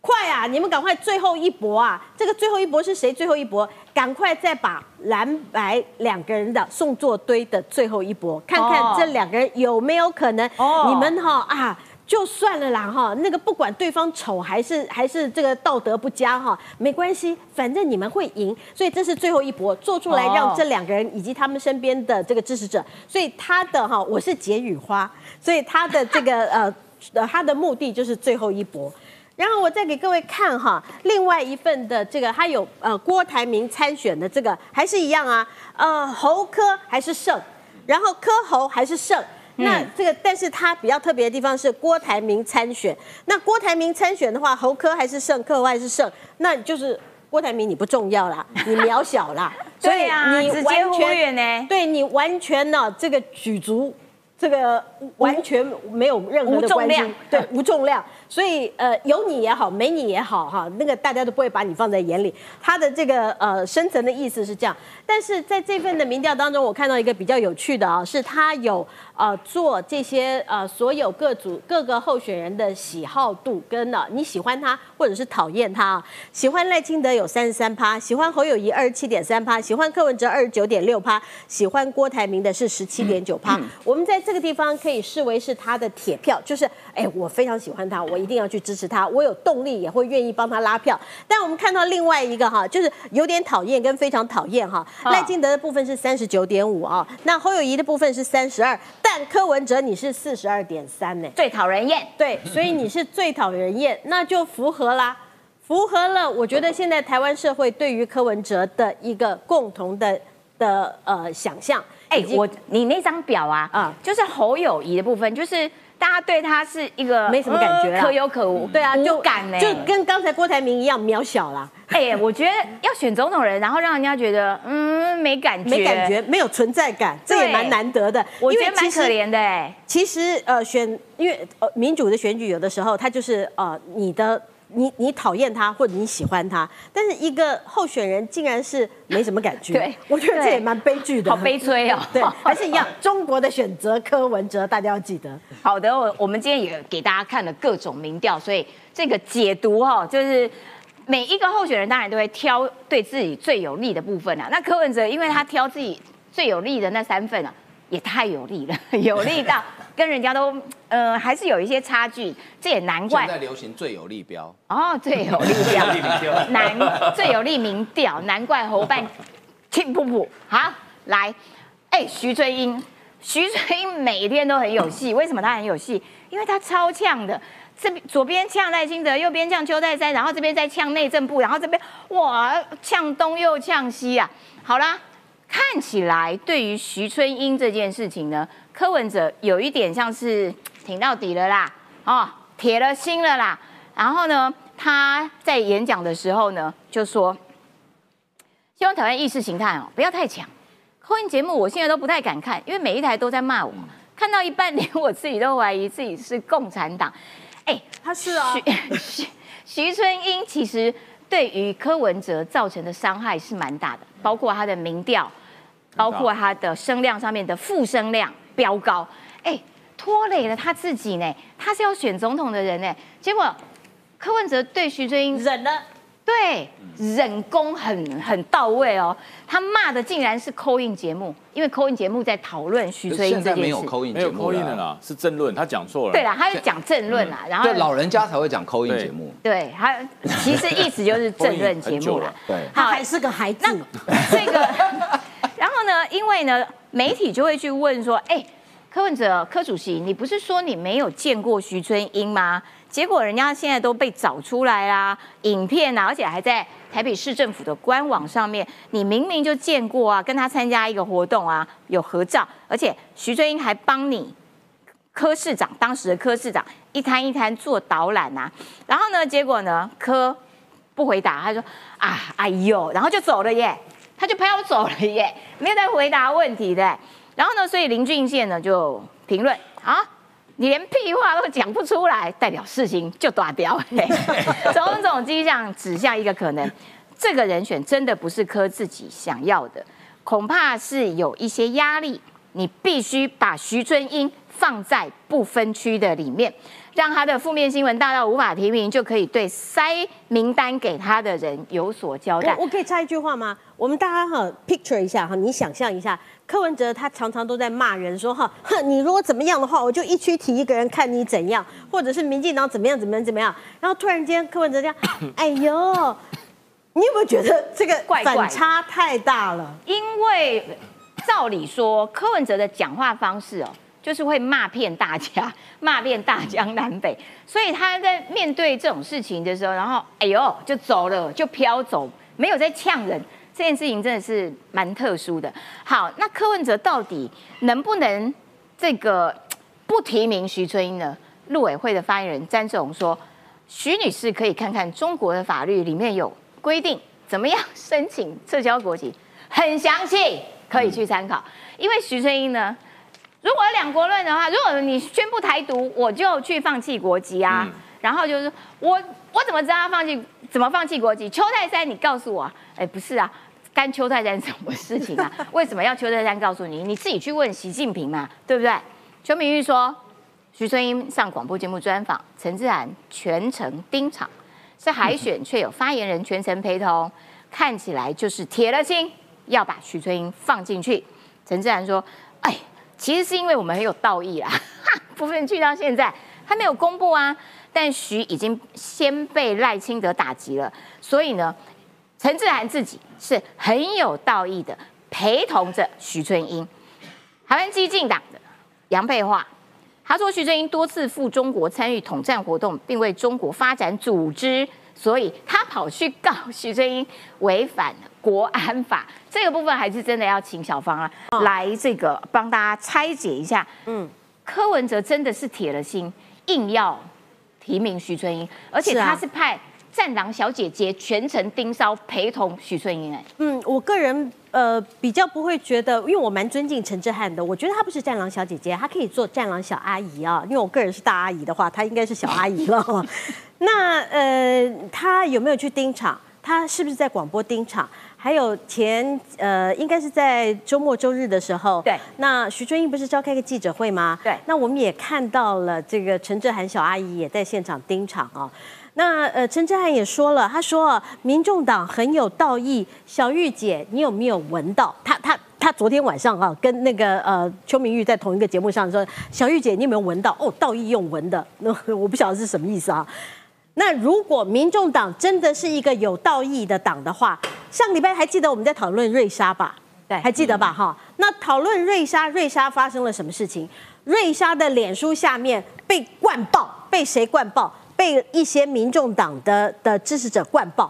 快啊！你们赶快最后一搏啊！这个最后一搏是谁？最后一搏，赶快再把蓝白两个人的送作堆的最后一搏，看看这两个人有没有可能。你们哈啊，就算了啦哈，那个不管对方丑还是还是这个道德不佳哈，没关系，反正你们会赢。所以这是最后一搏，做出来让这两个人以及他们身边的这个支持者。所以他的哈，我是解语花，所以他的这个呃呃，他的目的就是最后一搏。然后我再给各位看哈，另外一份的这个，它有呃郭台铭参选的这个还是一样啊，呃侯科还是胜，然后科侯还是胜，那这个但是他比较特别的地方是郭台铭参选，那郭台铭参选的话，侯科还是胜，科侯还是胜，那就是郭台铭你不重要啦，你渺小啦，所以你完全呢，对你完全呢这个举足这个完全没有任何的关系，对无重量。所以，呃，有你也好，没你也好，哈，那个大家都不会把你放在眼里。他的这个呃深层的意思是这样，但是在这份的民调当中，我看到一个比较有趣的啊，是他有呃做这些呃所有各组各个候选人的喜好度跟呢你喜欢他或者是讨厌他啊？喜欢赖清德有三十三趴，喜欢侯友谊二十七点三趴，喜欢柯文哲二十九点六趴，喜欢郭台铭的是十七点九趴。我们在这个地方可以视为是他的铁票，就是哎，我非常喜欢他，我。一定要去支持他，我有动力也会愿意帮他拉票。但我们看到另外一个哈，就是有点讨厌跟非常讨厌哈。赖金德的部分是三十九点五啊，那侯友谊的部分是三十二，但柯文哲你是四十二点三呢，最讨人厌。对，所以你是最讨人厌，那就符合啦，符合了。我觉得现在台湾社会对于柯文哲的一个共同的的呃想象。哎，我你那张表啊，啊，就是侯友谊的部分，就是。大家对他是一个没什么感觉，可有可无，对啊，就感呢，就跟刚才郭台铭一样渺小啦。哎，我觉得要选总统人，然后让人家觉得嗯没感觉，没感觉，没有存在感，这也蛮难得的。我觉得蛮可怜的哎。其实呃选，因为呃民主的选举有的时候他就是呃你的。你你讨厌他或者你喜欢他，但是一个候选人竟然是没什么感觉，对，我觉得这也蛮悲剧的，好悲催哦。对，还是一样，中国的选择柯文哲，大家要记得。好的，我我们今天也给大家看了各种民调，所以这个解读哈，就是每一个候选人当然都会挑对自己最有利的部分啊。那柯文哲因为他挑自己最有利的那三份啊，也太有利了，有利到。跟人家都呃还是有一些差距，这也难怪。现在流行最有利标哦，最有利标，难最有利民调，难怪侯办庆噗噗。好，来，哎，徐春英，徐春英每天都很有戏，为什么他很有戏？因为他超呛的，这边左边呛赖清德，右边呛邱泰山，然后这边再呛内政部，然后这边哇呛东又呛西啊。好啦，看起来对于徐春英这件事情呢。柯文哲有一点像是 挺到底了啦，哦，铁了心了啦。然后呢，他在演讲的时候呢，就说希望台湾意识形态哦不要太强。婚姻节目我现在都不太敢看，因为每一台都在骂我，看到一半连我自己都怀疑自己是共产党。哎，他是啊。徐 徐春英其实对于柯文哲造成的伤害是蛮大的，包括他的民调，包括他的声量上面的负声量。飙高，哎，拖累了他自己呢。他是要选总统的人呢，结果柯文哲对徐春英忍了，对，忍功很很到位哦。他骂的竟然是扣印节目，因为扣印节目在讨论徐春英这件事。没有扣印节目的啦，是政论，他讲错了。对啦，他是讲政论啦，然后老人家才会讲扣印节目。对，他其实意思就是政论节目了。对，他还是个孩子。这个，然后呢，因为呢。媒体就会去问说：“哎，柯文哲，柯主席，你不是说你没有见过徐春英吗？结果人家现在都被找出来啦，影片啊，而且还在台北市政府的官网上面，你明明就见过啊，跟他参加一个活动啊，有合照，而且徐春英还帮你柯市长当时的柯市长一摊一摊做导览啊，然后呢，结果呢，柯不回答，他说啊，哎呦，然后就走了耶。”他就飘走了耶，没有在回答问题的。然后呢，所以林俊宪呢就评论啊，你连屁话都讲不出来，代表事情就断掉。种种迹象指向一个可能，这个人选真的不是柯自己想要的，恐怕是有一些压力，你必须把徐春英放在不分区的里面，让他的负面新闻大到无法提名，就可以对塞名单给他的人有所交代。我我可以插一句话吗？我们大家哈 picture 一下哈，你想象一下，柯文哲他常常都在骂人说哈，哼，你如果怎么样的话，我就一区提一个人看你怎样，或者是民进党怎么样怎么样怎么样。然后突然间柯文哲这样，哎呦，你有没有觉得这个反差太大了？因为照理说，柯文哲的讲话方式哦，就是会骂遍大家，骂遍大江南北，所以他在面对这种事情的时候，然后哎呦就走了，就飘走，没有在呛人。这件事情真的是蛮特殊的。好，那柯文哲到底能不能这个不提名徐春英呢？陆委会的发言人詹志宏说，徐女士可以看看中国的法律里面有规定，怎么样申请撤销国籍，很详细，可以去参考。因为徐春英呢，如果两国论的话，如果你宣布台独，我就去放弃国籍啊。然后就是我我怎么知道他放弃怎么放弃国籍？邱泰山，你告诉我啊，哎，不是啊。干邱泰山什么事情啊？为什么要邱泰山告诉你？你自己去问习近平嘛，对不对？邱明玉说，徐春英上广播节目专访，陈志涵全程盯场，是海选却有发言人全程陪同，看起来就是铁了心要把徐春英放进去。陈志涵说，哎，其实是因为我们很有道义啦，部分去到现在还没有公布啊，但徐已经先被赖清德打击了，所以呢。陈志涵自己是很有道义的，陪同着徐春英。台湾激进党的杨佩桦，他说徐春英多次赴中国参与统战活动，并为中国发展组织，所以他跑去告徐春英违反国安法。这个部分还是真的要请小芳啊来这个帮大家拆解一下。嗯，柯文哲真的是铁了心，硬要提名徐春英，而且他是派。战狼小姐姐全程盯梢陪同许春英哎，嗯，我个人呃比较不会觉得，因为我蛮尊敬陈志汉的，我觉得她不是战狼小姐姐，她可以做战狼小阿姨啊。因为我个人是大阿姨的话，她应该是小阿姨了。那呃，她有没有去盯场？她是不是在广播盯场？还有前呃，应该是在周末周日的时候，对。那徐春英不是召开个记者会吗？对。那我们也看到了这个陈志涵小阿姨也在现场盯场啊。那呃，陈志汉也说了，他说民众党很有道义。小玉姐，你有没有闻到？他他他昨天晚上啊，跟那个呃邱明玉在同一个节目上说，小玉姐，你有没有闻到？哦，道义用闻的，那我不晓得是什么意思啊。那如果民众党真的是一个有道义的党的话，上礼拜还记得我们在讨论瑞莎吧？对，还记得吧？哈，那讨论瑞莎，瑞莎发生了什么事情？瑞莎的脸书下面被灌爆，被谁灌爆？被一些民众党的的支持者灌爆，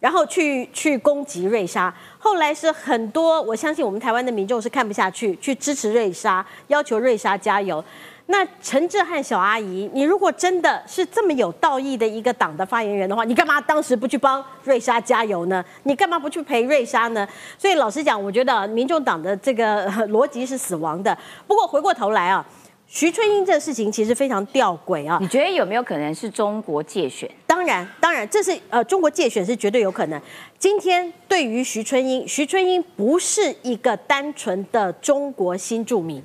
然后去去攻击瑞莎。后来是很多，我相信我们台湾的民众是看不下去，去支持瑞莎，要求瑞莎加油。那陈志汉小阿姨，你如果真的是这么有道义的一个党的发言人的话，你干嘛当时不去帮瑞莎加油呢？你干嘛不去陪瑞莎呢？所以老实讲，我觉得民众党的这个逻辑是死亡的。不过回过头来啊。徐春英这个事情其实非常吊诡啊！你觉得有没有可能是中国借选？当然，当然，这是呃中国借选是绝对有可能。今天对于徐春英，徐春英不是一个单纯的中国新住民，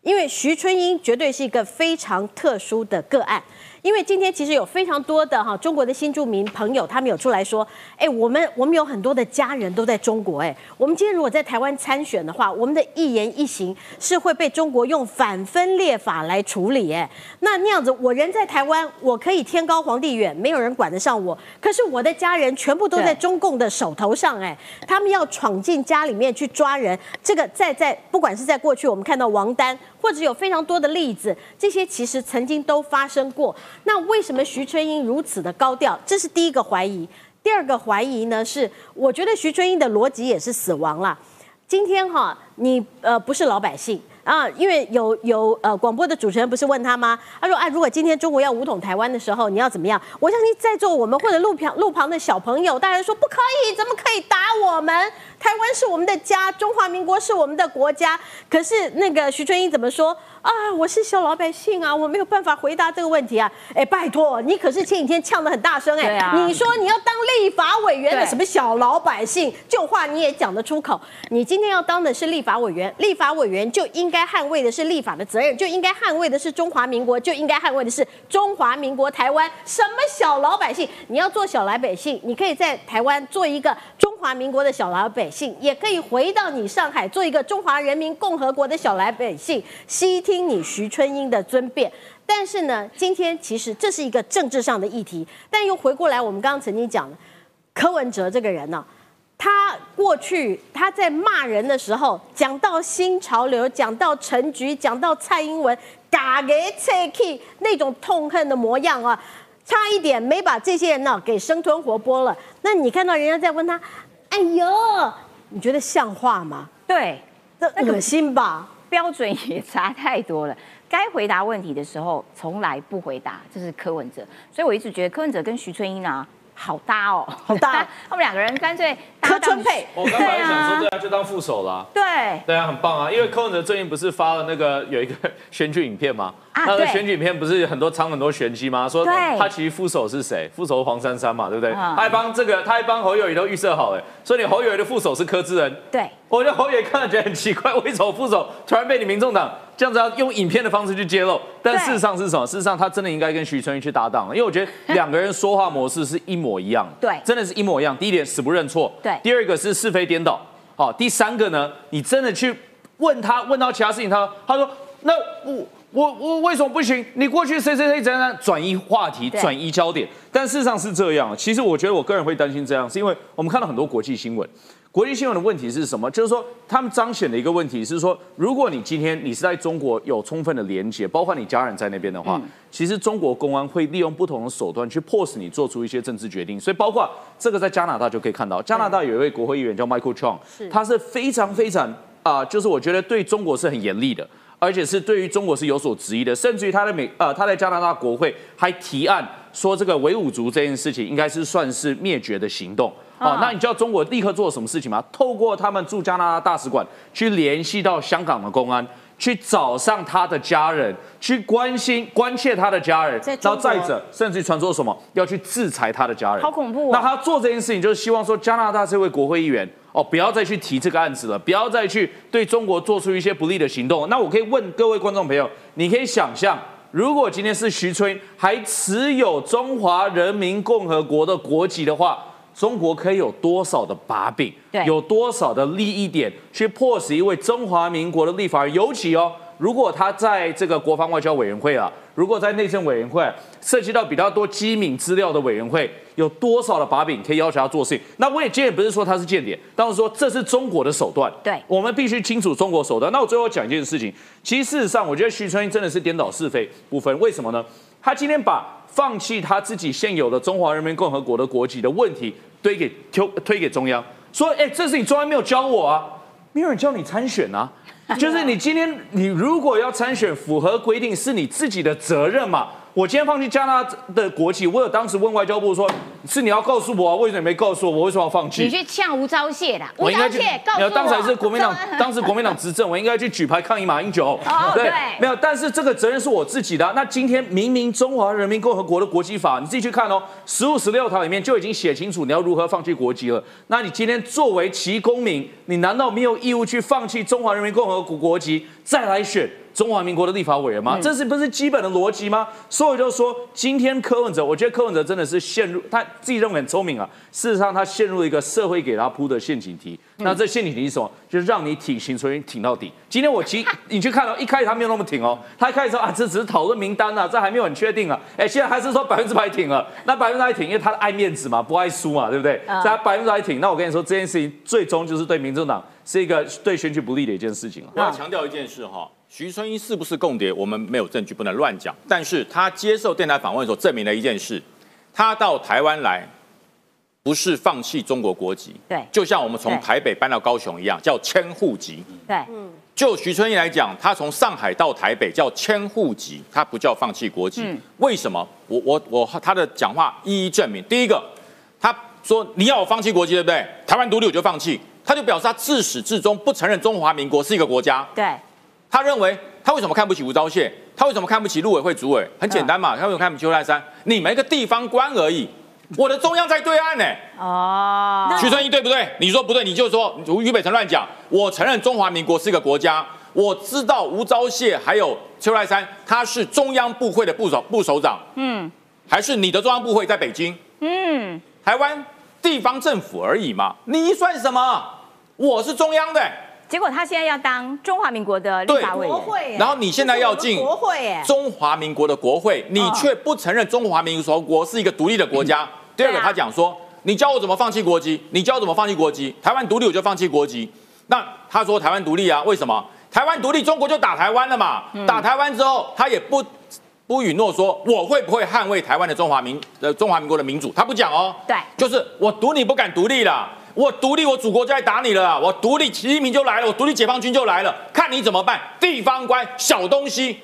因为徐春英绝对是一个非常特殊的个案。因为今天其实有非常多的哈中国的新住民朋友，他们有出来说，哎，我们我们有很多的家人都在中国，哎，我们今天如果在台湾参选的话，我们的一言一行是会被中国用反分裂法来处理，哎，那那样子我人在台湾，我可以天高皇帝远，没有人管得上我，可是我的家人全部都在中共的手头上，哎，他们要闯进家里面去抓人，这个在在不管是在过去我们看到王丹。或者有非常多的例子，这些其实曾经都发生过。那为什么徐春英如此的高调？这是第一个怀疑。第二个怀疑呢是，我觉得徐春英的逻辑也是死亡了。今天哈，你呃不是老百姓。啊，因为有有呃广播的主持人不是问他吗？他说啊，如果今天中国要武统台湾的时候，你要怎么样？我相信在座我们或者路旁路旁的小朋友，大家说不可以，怎么可以打我们？台湾是我们的家，中华民国是我们的国家。可是那个徐春英怎么说？啊，我是小老百姓啊，我没有办法回答这个问题啊。哎，拜托，你可是前几天呛得很大声哎，你说你要当立法委员的什么小老百姓，这话你也讲得出口？你今天要当的是立法委员，立法委员就应该。该捍卫的是立法的责任，就应该捍卫的是中华民国，就应该捍卫的是中华民国台湾。什么小老百姓？你要做小老百姓，你可以在台湾做一个中华民国的小老百姓，也可以回到你上海做一个中华人民共和国的小老百姓，悉听你徐春英的尊辩。但是呢，今天其实这是一个政治上的议题，但又回过来，我们刚刚曾经讲的柯文哲这个人呢。他过去他在骂人的时候，讲到新潮流，讲到陈菊，讲到蔡英文，嘎给切 K 那种痛恨的模样啊，差一点没把这些人呢给生吞活剥了。那你看到人家在问他，哎呦，你觉得像话吗？对，这恶心吧？标准也差太多了。该回答问题的时候从来不回答，这是柯文哲。所以我一直觉得柯文哲跟徐春英呢。好搭哦，好搭！他们两个人干脆柯春配。我刚才想说，对啊，就当副手啦。对，对啊，很棒啊！因为柯文哲最近不是发了那个 有一个选举影片吗？那个选举影片不是很多藏很多玄机吗？说他其实副手是谁？副手黄珊珊嘛，对不对？他还帮这个，他还帮侯友谊都预设好了。所以你侯友谊的副手是柯智仁。对，我觉得侯友谊看了觉得很奇怪，为什么副手突然被你民众党？这样子要用影片的方式去揭露，但事实上是什么？事实上他真的应该跟徐春英去搭档了，因为我觉得两个人说话模式是一模一样的，对，真的是一模一样。第一点死不认错，对；第二个是是非颠倒，好；第三个呢，你真的去问他，问到其他事情，他他说那我我我为什么不行？你过去谁谁谁怎样转移话题，转移焦点，但事实上是这样。其实我觉得我个人会担心这样，是因为我们看到很多国际新闻。国际新闻的问题是什么？就是说，他们彰显的一个问题是说，如果你今天你是在中国有充分的连接，包括你家人在那边的话，其实中国公安会利用不同的手段去迫使你做出一些政治决定。所以，包括这个在加拿大就可以看到，加拿大有一位国会议员叫 Michael Chong，他是非常非常啊，就是我觉得对中国是很严厉的，而且是对于中国是有所质疑的，甚至于他在美呃他在加拿大国会还提案说，这个维吾族这件事情应该是算是灭绝的行动。哦，那你知道中国立刻做了什么事情吗？透过他们驻加拿大大使馆去联系到香港的公安，去找上他的家人，去关心关切他的家人，然后再者，甚至传说什么要去制裁他的家人，好恐怖。那他做这件事情，就是希望说加拿大这位国会议员哦，不要再去提这个案子了，不要再去对中国做出一些不利的行动。那我可以问各位观众朋友，你可以想象，如果今天是徐春还持有中华人民共和国的国籍的话？中国可以有多少的把柄？有多少的利益点去迫使一位中华民国的立法人？尤其哦，如果他在这个国防外交委员会啊，如果在内政委员会涉及到比较多机敏资料的委员会，有多少的把柄可以要求他做事情？那我也今天不是说他是间谍，但是说这是中国的手段。对，我们必须清楚中国手段。那我最后讲一件事情，其实事实上，我觉得徐春英真的是颠倒是非不分。为什么呢？他今天把放弃他自己现有的中华人民共和国的国籍的问题。推给推推给中央，说，哎，这是你中央没有教我啊，没有人教你参选啊，就是你今天你如果要参选，符合规定是你自己的责任嘛。我今天放弃加拿大的国籍，我有当时问外交部说，是你要告诉我啊，为什么没告诉我？我为什么要放弃？你去呛吴钊燮的，吴钊燮告诉我，当时是国民党，当时国民党执政，我应该去举牌抗议马英九。对，没有，但是这个责任是我自己的。那今天明明中华人民共和国的国籍法，你自己去看哦，十五十六条里面就已经写清楚你要如何放弃国籍了。那你今天作为其公民，你难道没有义务去放弃中华人民共和国国籍，再来选？中华民国的立法委员吗？这是不是基本的逻辑吗？所以就说，今天柯文哲，我觉得柯文哲真的是陷入他自己认为很聪明啊。事实上，他陷入一个社会给他铺的陷阱题。那这陷阱题是什么？就是让你挺行，所以挺到底。今天我其 你去看到一开始他没有那么挺哦，他一开始说啊，这只是讨论名单啊，这还没有很确定啊。哎，现在还是说百分之百挺了。那百分之百挺，因为他爱面子嘛，不爱输嘛，对不对？所以他百分之百挺。那我跟你说，这件事情最终就是对民众党是一个对选举不利的一件事情了。我要强调一件事哈。徐春英是不是共谍？我们没有证据，不能乱讲。但是他接受电台访问的时候，证明了一件事：他到台湾来，不是放弃中国国籍，对，就像我们从台北搬到高雄一样，叫迁户籍。对，嗯。就徐春英来讲，他从上海到台北叫迁户籍，他不叫放弃国籍。为什么？我我我他的讲话一一证明。第一个，他说你要我放弃国籍，对不对？台湾独立我就放弃，他就表示他自始至终不承认中华民国是一个国家。对。他认为他为什么看不起吴钊燮？他为什么看不起陆委会主委？很简单嘛，他为什么看不起邱泰山？你们一个地方官而已，我的中央在对岸呢。哦，徐春英对不对？你说不对，你就说俞北辰乱讲。我承认中华民国是一个国家，我知道吴钊燮还有邱来山，他是中央部会的部首部首长，嗯，还是你的中央部会在北京，嗯，台湾地方政府而已嘛，你算什么？我是中央的。结果他现在要当中华民国的立法委员，然后你现在要进国会，中华民国的国会，你却不承认中华民国是一个独立的国家。第二个，他讲说，你教我怎么放弃国籍？你教我怎么放弃国籍？台湾独立我就放弃国籍。那他说台湾独立啊？为什么？台湾独立，中国就打台湾了嘛？打台湾之后，他也不不允诺说我会不会捍卫台湾的中华民呃中华民国的民主，他不讲哦。对，就是我赌你不敢独立了。我独立，我祖国就来打你了。我独立，习近平就来了。我独立，解放军就来了。看你怎么办？地方官小东西，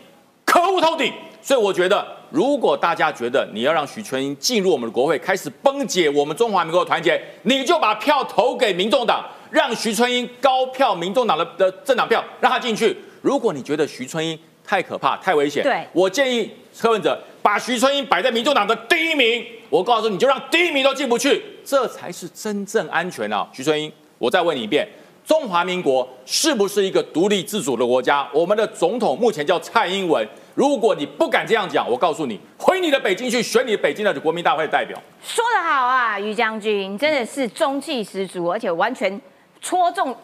可恶透顶。所以我觉得，如果大家觉得你要让许春英进入我们的国会，开始崩解我们中华民国的团结，你就把票投给民众党，让徐春英高票民众党的的政党票让他进去。如果你觉得徐春英太可怕、太危险，对我建议柯文哲把徐春英摆在民众党的第一名。我告诉你，就让第一名都进不去。这才是真正安全啊！徐春英，我再问你一遍：中华民国是不是一个独立自主的国家？我们的总统目前叫蔡英文。如果你不敢这样讲，我告诉你，回你的北京去选你北京的国民大会代表。说得好啊，于将军真的是中气十足，而且完全戳中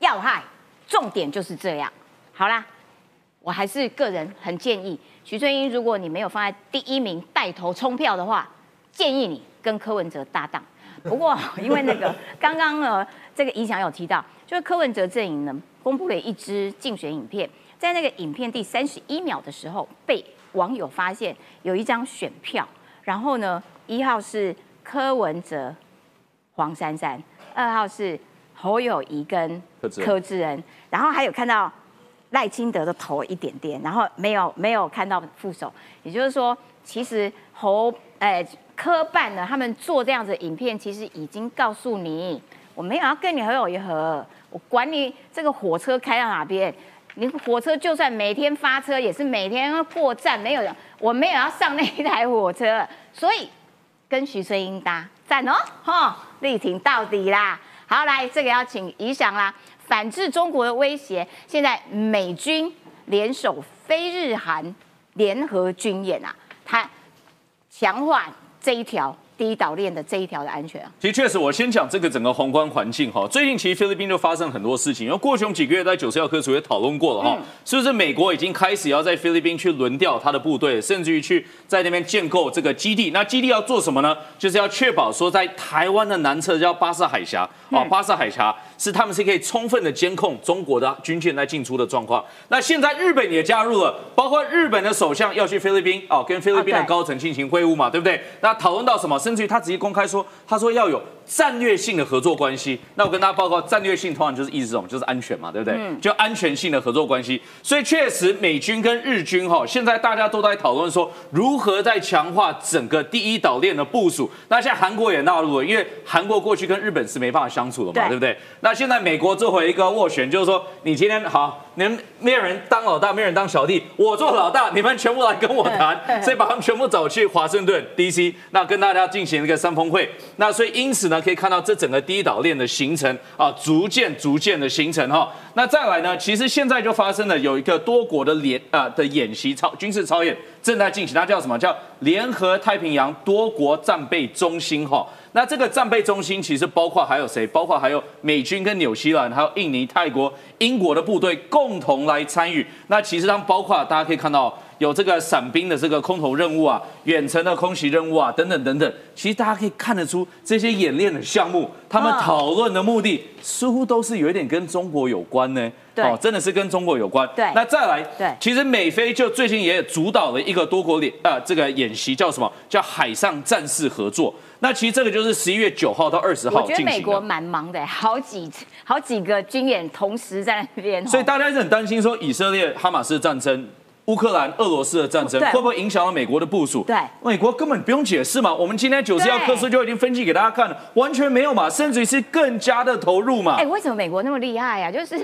要害，重点就是这样。好啦，我还是个人很建议徐春英，如果你没有放在第一名带头冲票的话，建议你跟柯文哲搭档。不过，因为那个 刚刚呢，这个影响有提到，就是柯文哲阵营呢公布了一支竞选影片，在那个影片第三十一秒的时候，被网友发现有一张选票，然后呢，一号是柯文哲、黄珊珊，二号是侯友谊跟柯智恩，然后还有看到赖清德的头一点点，然后没有没有看到副手，也就是说，其实侯哎。科办呢？他们做这样子影片，其实已经告诉你，我没有要跟你合有一合，我管你这个火车开到哪边，你火车就算每天发车，也是每天要过站，没有人，我没有要上那一台火车，所以跟徐春英搭赞哦，哈，力挺到底啦。好，来这个要请怡翔啦，反制中国的威胁，现在美军联手非日韩联合军演啊，他强化。这一条第一岛链的这一条的安全啊，其实确实，我先讲这个整个宏观环境哈。最近其实菲律宾就发生很多事情，因为过去几个月在九十幺科组也讨论过了哈，是不是美国已经开始要在菲律宾去轮调他的部队，甚至于去在那边建构这个基地？那基地要做什么呢？就是要确保说在台湾的南侧叫巴士海峡啊，巴士海峡。是他们是可以充分的监控中国的军舰在进出的状况。那现在日本也加入了，包括日本的首相要去菲律宾哦，跟菲律宾的高层进行会晤嘛，对不对？那讨论到什么？甚至于他直接公开说，他说要有。战略性的合作关系，那我跟大家报告，战略性通常就是意思这种，就是安全嘛，对不对？就安全性的合作关系。所以确实，美军跟日军哈，现在大家都在讨论说，如何在强化整个第一岛链的部署。那现在韩国也纳入了，因为韩国过去跟日本是没办法相处的嘛，对不对？那现在美国做回一个斡旋，就是说，你今天好，你们没有人当老大，没有人当小弟，我做老大，你们全部来跟我谈，所以把他们全部找去华盛顿 D.C.，那跟大家进行一个三峰会。那所以因此呢。可以看到这整个第一岛链的形成啊，逐渐逐渐的形成哈。那再来呢，其实现在就发生了有一个多国的联啊的演习操军事操演正在进行，它叫什么叫联合太平洋多国战备中心哈。那这个战备中心其实包括还有谁？包括还有美军跟纽西兰，还有印尼、泰国、英国的部队共同来参与。那其实它包括大家可以看到。有这个伞兵的这个空投任务啊，远程的空袭任务啊，等等等等。其实大家可以看得出，这些演练的项目，他们讨论的目的似乎都是有一点跟中国有关呢。哦，真的是跟中国有关。对。那再来，对，其实美菲就最近也主导了一个多国联啊这个演习，叫什么？叫海上战事合作。那其实这个就是十一月九号到二十号。我觉得美国蛮忙的，好几好几个军演同时在那边。所以大家是很担心说以色列哈马斯战争。乌克兰、俄罗斯的战争会不会影响到美国的部署？对，美国根本不用解释嘛。我们今天九十要克斯就已经分析给大家看了，完全没有嘛，甚至是更加的投入嘛。哎，为什么美国那么厉害呀？就是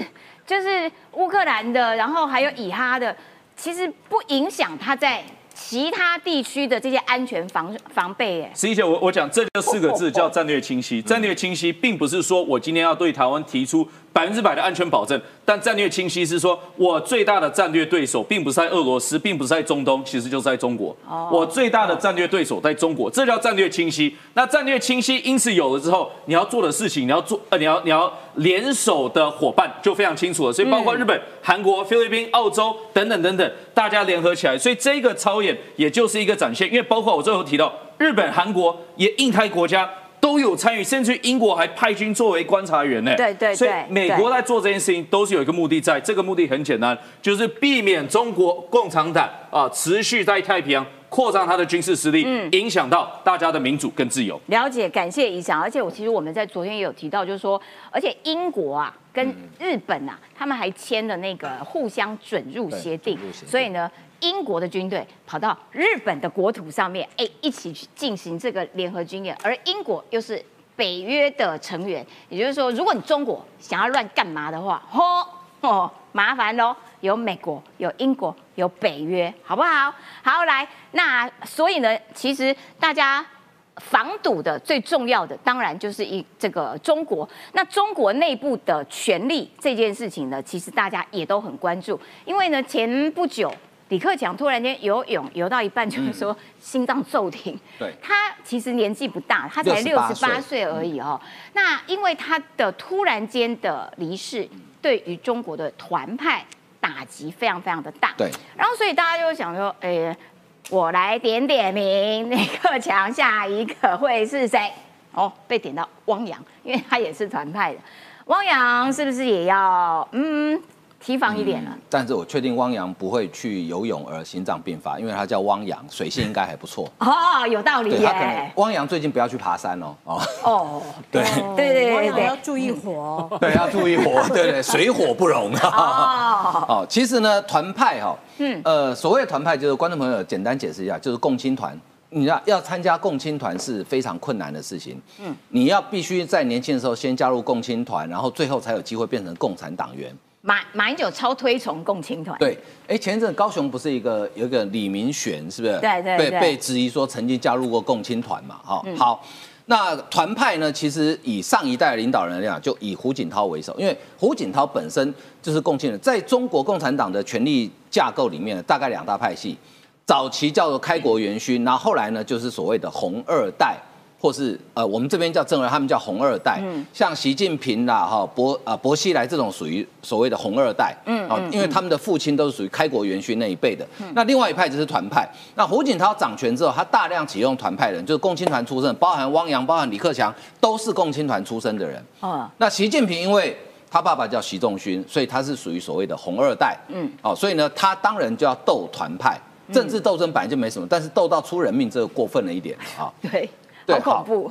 就是乌克兰的，然后还有以哈的，其实不影响他在其他地区的这些安全防防备。哎，实际上我我讲这就四个字叫 战略清晰。战略清晰并不是说我今天要对台湾提出。百分之百的安全保证，但战略清晰是说，我最大的战略对手并不是在俄罗斯，并不是在中东，其实就是在中国。我最大的战略对手在中国，这叫战略清晰。那战略清晰，因此有了之后，你要做的事情，你要做呃，你要你要联手的伙伴就非常清楚了。所以包括日本、韩国、菲律宾、澳洲等等等等，大家联合起来，所以这个操演也就是一个展现。因为包括我最后提到，日本、韩国也印太国家。都有参与，甚至英国还派军作为观察员呢。对对对，所以美国在做这件事情都是有一个目的，在这个目的很简单，就是避免中国共产党啊持续在太平洋扩张它的军事实力，影响到大家的民主跟自由。了解，感谢以翔。而且我其实我们在昨天也有提到，就是说，而且英国啊跟日本啊，他们还签了那个互相准入协定，所以呢。英国的军队跑到日本的国土上面，哎，一起去进行这个联合军演，而英国又是北约的成员，也就是说，如果你中国想要乱干嘛的话，嚯哦，麻烦喽，有美国，有英国，有北约，好不好？好，来，那所以呢，其实大家防堵的最重要的，当然就是一这个中国。那中国内部的权力这件事情呢，其实大家也都很关注，因为呢，前不久。李克强突然间游泳游到一半，就是说心脏骤停。对，他其实年纪不大，他才六十八岁而已哦。那因为他的突然间的离世，对于中国的团派打击非常非常的大。对，然后所以大家就想说，哎，我来点点名，李克强下一个会是谁？哦，被点到汪洋，因为他也是团派的。汪洋是不是也要嗯？提防一点了，但是我确定汪洋不会去游泳而心脏病发，因为他叫汪洋，水性应该还不错。哦，有道理耶。汪洋最近不要去爬山哦。哦哦，对对对对要注意火。对，要注意火，对对，水火不容啊。哦，其实呢，团派哈，嗯，呃，所谓的团派就是观众朋友简单解释一下，就是共青团。你要要参加共青团是非常困难的事情。嗯，你要必须在年轻的时候先加入共青团，然后最后才有机会变成共产党员。马马英九超推崇共青团。对，哎，前一阵高雄不是一个有一个李明玄，是不是？对对对。被被质疑说曾经加入过共青团嘛？哈，好，那团派呢？其实以上一代领导人来讲，就以胡锦涛为首，因为胡锦涛本身就是共青人，在中国共产党的权力架构里面，大概两大派系，早期叫做开国元勋，然后后来呢，就是所谓的红二代。或是呃，我们这边叫正二，他们叫红二代。嗯，像习近平啦，哈，博呃薄熙来这种属于所谓的红二代。嗯，哦，因为他们的父亲都是属于开国元勋那一辈的。那另外一派就是团派。那胡锦涛掌权之后，他大量启用团派人，就是共青团出身，包含汪洋、包含李克强，都是共青团出身的人。哦，那习近平因为他爸爸叫习仲勋，所以他是属于所谓的红二代。嗯，哦，所以呢，他当然就要斗团派，政治斗争本来就没什么，但是斗到出人命，这个过分了一点啊。对。好恐怖！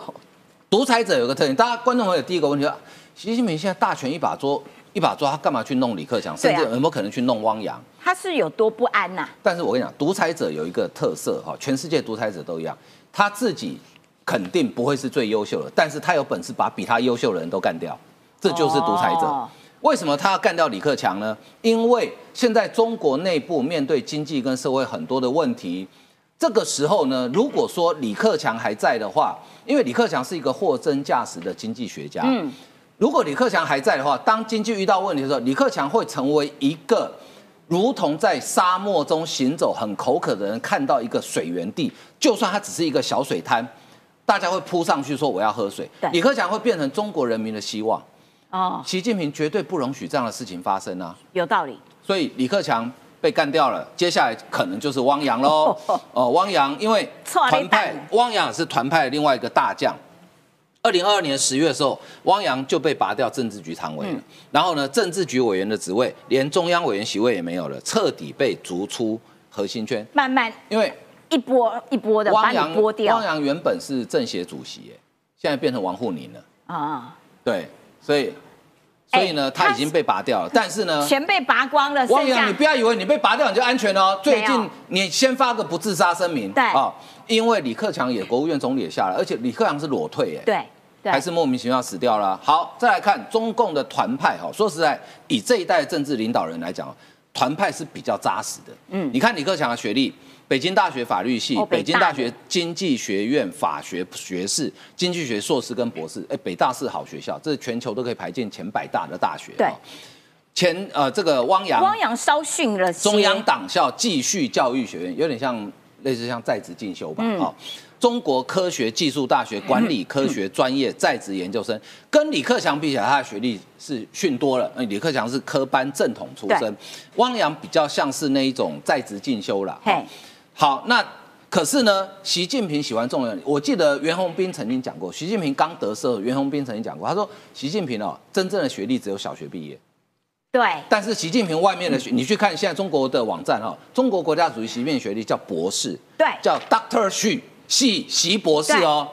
独裁者有个特点，大家观众朋友第一个问题：习近平现在大权一把捉，一把抓，他干嘛去弄李克强？甚至有没有可能去弄汪洋？他是有多不安呐？但是我跟你讲，独裁者有一个特色哈，全世界独裁者都一样，他自己肯定不会是最优秀的，但是他有本事把比他优秀的人都干掉，这就是独裁者。为什么他要干掉李克强呢？因为现在中国内部面对经济跟社会很多的问题。这个时候呢，如果说李克强还在的话，因为李克强是一个货真价实的经济学家。嗯，如果李克强还在的话，当经济遇到问题的时候，李克强会成为一个如同在沙漠中行走很口渴的人看到一个水源地，就算他只是一个小水滩，大家会扑上去说我要喝水。李克强会变成中国人民的希望。哦，习近平绝对不容许这样的事情发生啊！有道理。所以李克强。被干掉了，接下来可能就是汪洋喽。哦，汪洋，因为团派，汪洋是团派的另外一个大将。二零二二年十月的时候，汪洋就被拔掉政治局常委了。然后呢，政治局委员的职位，连中央委员席位也没有了，彻底被逐出核心圈。慢慢，因为一波一波的汪洋剥掉。汪洋原本是政协主席，哎，现在变成王沪宁了。啊，对，所以。所以呢，他已经被拔掉了，但是呢，钱被拔光了。汪洋，你不要以为你被拔掉你就安全哦。最近你先发个不自杀声明，对啊，因为李克强也国务院总理也下来，而且李克强是裸退，哎，对，还是莫名其妙死掉了。好，再来看中共的团派，哈，说实在，以这一代政治领导人来讲，团派是比较扎实的。嗯，你看李克强的学历，北京大学法律系、哦北京大学经济学院法学学士、经济学硕士跟博士。哎，北大是好学校，这是全球都可以排进前百大的大学。对哦前呃这个汪洋汪洋稍逊了些中央党校继续教育学院，有点像类似像在职进修吧。中国科学技术大学管理科学专业在职研究生，跟李克强比起来，他的学历是逊多了。呃李克强是科班正统出身，汪洋比较像是那一种在职进修啦。好，那可是呢，习近平喜欢重人。我记得袁宏斌曾经讲过，习近平刚得势，袁宏斌曾经讲过，他说习近平哦，真正的学历只有小学毕业。对，但是习近平外面的学，你去看现在中国的网站哈，中国国家主席习近平学历叫博士，对叫 Doctor 徐系习博士哦。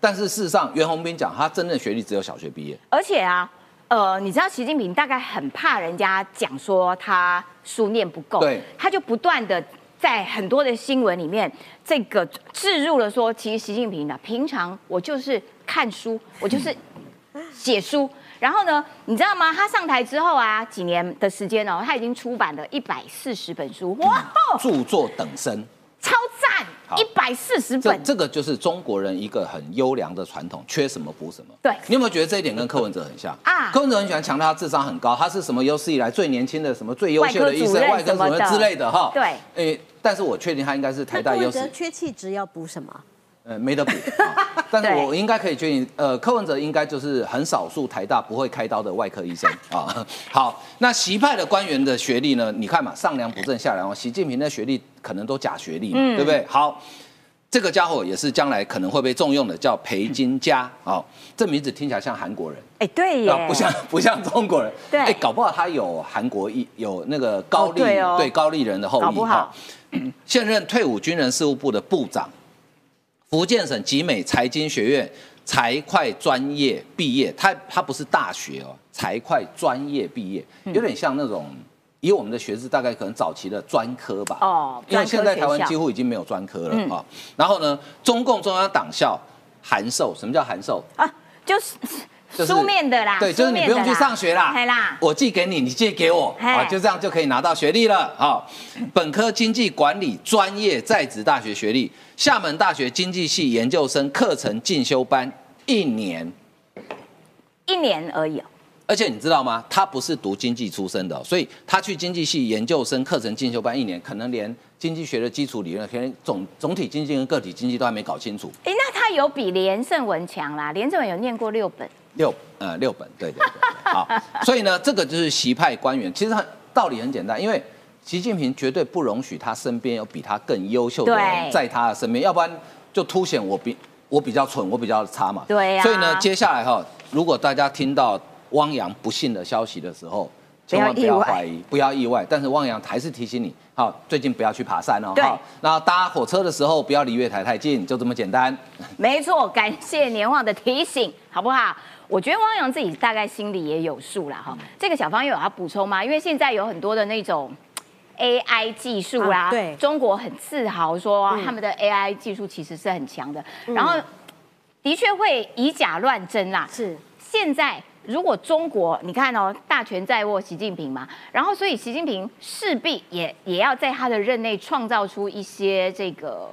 但是事实上，袁宏斌讲他真正的学历只有小学毕业，而且啊，呃，你知道习近平大概很怕人家讲说他书念不够，对他就不断的在很多的新闻里面这个置入了说，其实习近平呢，平常我就是看书，我就是写书。然后呢，你知道吗？他上台之后啊，几年的时间哦，他已经出版了一百四十本书，哇，著作等身。超赞，一百四十这本。这个就是中国人一个很优良的传统，缺什么补什么。对你有没有觉得这一点跟柯文哲很像啊柯文哲很喜欢强调他智商很高，他是什么有史以来最年轻的什么最优秀的医生、外科什么之类的哈。对诶，但是我确定他应该是台大优势。缺气质要补什么？呃，没得补。啊但是我应该可以确定，呃，柯文哲应该就是很少数台大不会开刀的外科医生啊。好，那习派的官员的学历呢？你看嘛，上梁不正下梁歪，习近平的学历可能都假学历嘛，嗯对不对？好。这个家伙也是将来可能会被重用的，叫裴金佳哦，这名字听起来像韩国人，哎，对耶，啊，不像 不像中国人。对哎，搞不好他有韩国裔，有那个高丽、哦对哦高丽人的后裔搞不好哈现任退伍军人事务部的部长，福建省集美财经学院财会专业毕业，他他不是大学哦，财会专业毕业，嗯有点像那种。以我们的学制，大概可能早期的专科吧。哦因为现在台湾几乎已经没有专科了嗯啊、然后呢，中共中央党校函授，什么叫函授？啊，就是就是书面的啦，对，就是你不用去上学啦，啦，我寄给你，你借给我，嘿啊，就这样就可以拿到学历了。好，本科经济管理专业在职大学学历，厦门大学经济系研究生课程进修班一年，一年而已哦。而且你知道吗？他不是读经济出身的哦、所以他去经济系研究生课程进修班一年，可能连经济学的基础理论，可能总总体经济跟个体经济都还没搞清楚。哎，那他有比连胜文强啦，连胜文有念过六本，六呃六本，对对对对，好，所以呢，这个就是习派官员，其实很道理很简单，因为习近平绝对不容许他身边有比他更优秀的人在他的身边，要不然就凸显我比我比较蠢，我比较差嘛。对呀所以呢，接下来哈，如果大家听到汪洋不幸的消息的时候，千万不要怀疑，不要意外。但是汪洋还是提醒你，好，最近不要去爬山哦。对好，那搭火车的时候不要离月台太近，就这么简单。没错，感谢年旺的提醒，好不好？我觉得汪洋自己大概心里也有数了，哈。这个小方有要补充吗？因为现在有很多的那种 AI 技术啦，啊对中国很自豪说他们的 AI 技术其实是很强的，然后的确会以假乱真啦。是现在如果中国你看哦，大权在握，习近平嘛，然后所以习近平势必也也要在他的任内创造出一些这个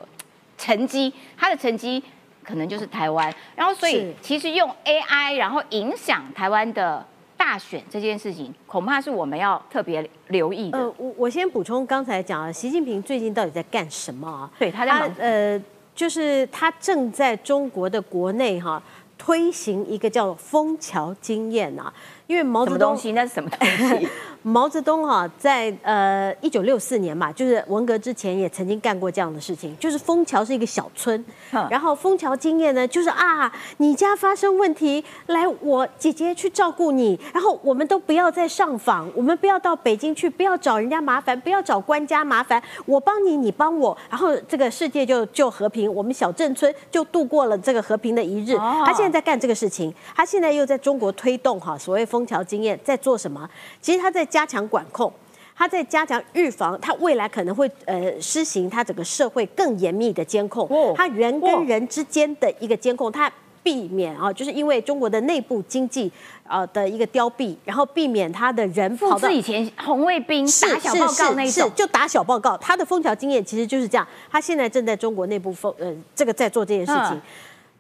成绩，他的成绩可能就是台湾，然后所以其实用 AI 然后影响台湾的大选这件事情，恐怕是我们要特别留意的。呃，我我先补充刚才讲了，习近平最近到底在干什么啊？对，他在忙呃，就是他正在中国的国内哈、推行一个叫枫桥经验啊，因为毛泽东？那是什么东西？毛泽东哈、在呃一九六四年嘛，就是文革之前也曾经干过这样的事情，就是枫桥是一个小村哼，然后枫桥经验呢，就是啊，你家发生问题，来我姐姐去照顾你，然后我们都不要再上访，我们不要到北京去，不要找人家麻烦，不要找官家麻烦，我帮你，你帮我，然后这个世界就就和平，我们小镇村就度过了这个和平的一日。哦他现在在干这个事情，他现在又在中国推动哈所谓枫桥经验，在做什么？其实他在加强管控。他在加强预防，他未来可能会呃施行他整个社会更严密的监控哦，他人跟人之间的一个监控，他避免啊，就是因为中国的内部经济呃的一个凋敝，然后避免他的人跑到复制以前红卫兵打小报告那种，就打小报告。他的枫桥经验其实就是这样，他现在正在中国内部封呃这个在做这件事情。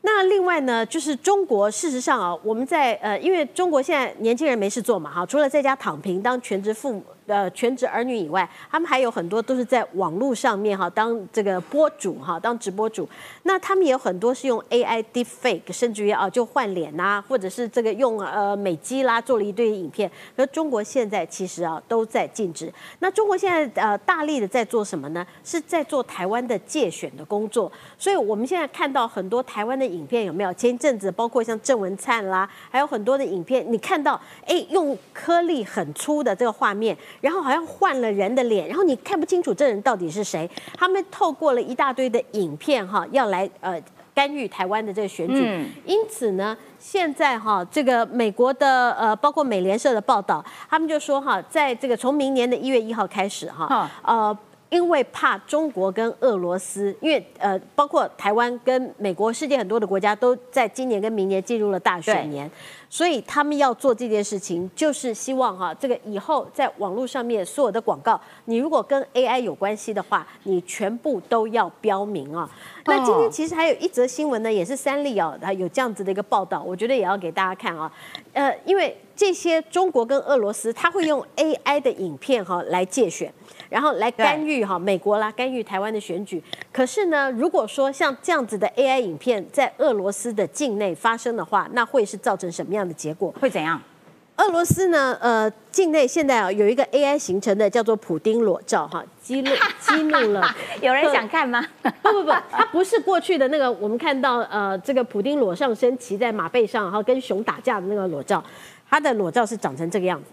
那另外呢，就是中国事实上啊，我们在呃，因为中国现在年轻人没事做嘛，哈，除了在家躺平当全职父母。呃，全职儿女以外，他们还有很多都是在网络上面哈，当这个播主哈，当直播主。那他们也有很多是用 AI deepfake，甚至于啊，就换脸呐，或者是这个用呃美肌啦，做了一堆影片。而中国现在其实啊，都在禁止。那中国现在呃，大力的在做什么呢？是在做台湾的借选的工作。所以我们现在看到很多台湾的影片，有没有？前一阵子包括像郑文灿啦，还有很多的影片，你看到哎，用颗粒很粗的这个画面。然后好像换了人的脸，然后你看不清楚这人到底是谁。他们透过了一大堆的影片哈，要来呃干预台湾的这个选举。因此呢，现在哈这个美国的呃包括美联社的报道，他们就说哈，在这个从明年的一月一号开始哈，呃。因为怕中国跟俄罗斯，因为呃，包括台湾跟美国，世界很多的国家都在今年跟明年进入了大选年，所以他们要做这件事情，就是希望哈，这个以后在网络上面所有的广告，你如果跟 AI 有关系的话，你全部都要标明啊。那今天其实还有一则新闻呢，也是三立啊，它有这样子的一个报道，我觉得也要给大家看啊。呃，因为这些中国跟俄罗斯，他会用 AI 的影片哈来借选。然后来干预哈美国啦，干预台湾的选举。可是呢，如果说像这样子的 AI 影片在俄罗斯的境内发生的话，那会是造成什么样的结果？会怎样？俄罗斯呢？呃，境内现在啊有一个 AI 形成的叫做普丁裸照哈，激怒激怒了。有人想看吗？不不不，它不是过去的那个我们看到呃这个普丁裸上身骑在马背上，然后跟熊打架的那个裸照，它的裸照是长成这个样子。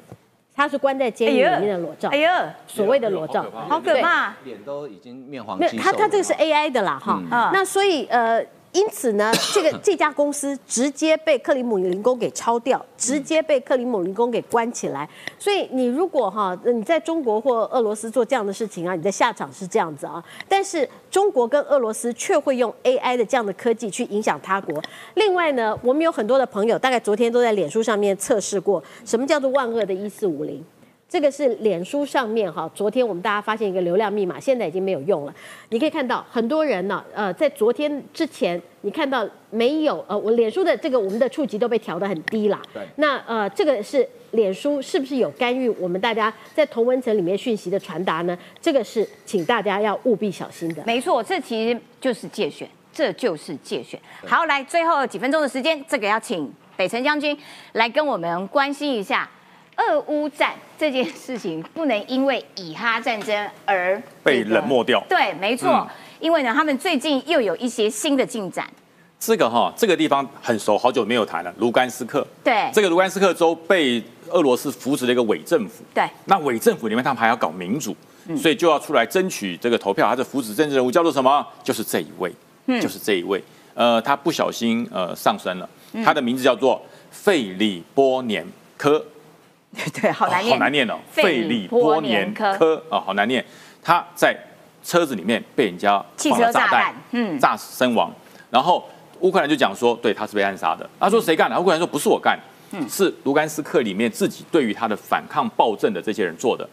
他是关在监狱里面的裸照，哎呀，所谓的裸照，好可怕，脸都已经面黄。肌瘦，他他这个是 AI 的啦，哈，那所以呃。因此呢，这个这家公司直接被克里姆林宫给抄掉，直接被克里姆林宫给关起来。所以你如果哈你在中国或俄罗斯做这样的事情啊，你的下场是这样子啊。但是中国跟俄罗斯却会用 AI 的这样的科技去影响他国。另外呢，我们有很多的朋友，大概昨天都在脸书上面测试过，什么叫做万恶的一四五零。这个是脸书上面哈，昨天我们大家发现一个流量密码，现在已经没有用了。你可以看到很多人呢，呃，在昨天之前，你看到没有？呃，我脸书的这个我们的触及都被调得很低啦。对。那呃，这个是脸书是不是有干预我们大家在同文层里面讯息的传达呢？这个是请大家要务必小心的。没错，这其实就是借选，这就是借选。好，来最后几分钟的时间，这个要请北辰将军来跟我们关心一下。俄乌战这件事情不能因为以哈战争而被冷漠掉。对，没错，因为呢，他们最近又有一些新的进展。这个哈，这个地方很熟，好久没有谈了。卢甘斯克，对，这个卢甘斯克州被俄罗斯扶持了一个伪政府。对，那伪政府里面他们还要搞民主，所以就要出来争取这个投票。他的扶持政治人物叫做什么？就是这一位，嗯就是这一位。呃，他不小心呃上升了，他的名字叫做费里波年科。对，好难念，好难念哦。费里波年科啊，好难念。他在车子里面被人家汽车炸弹，嗯，炸死身亡。然后乌克兰就讲说，对，他是被暗杀的。他说谁干的？乌克兰说不是我干，嗯是卢甘斯克里面自己对于他的反抗暴政的这些人做的。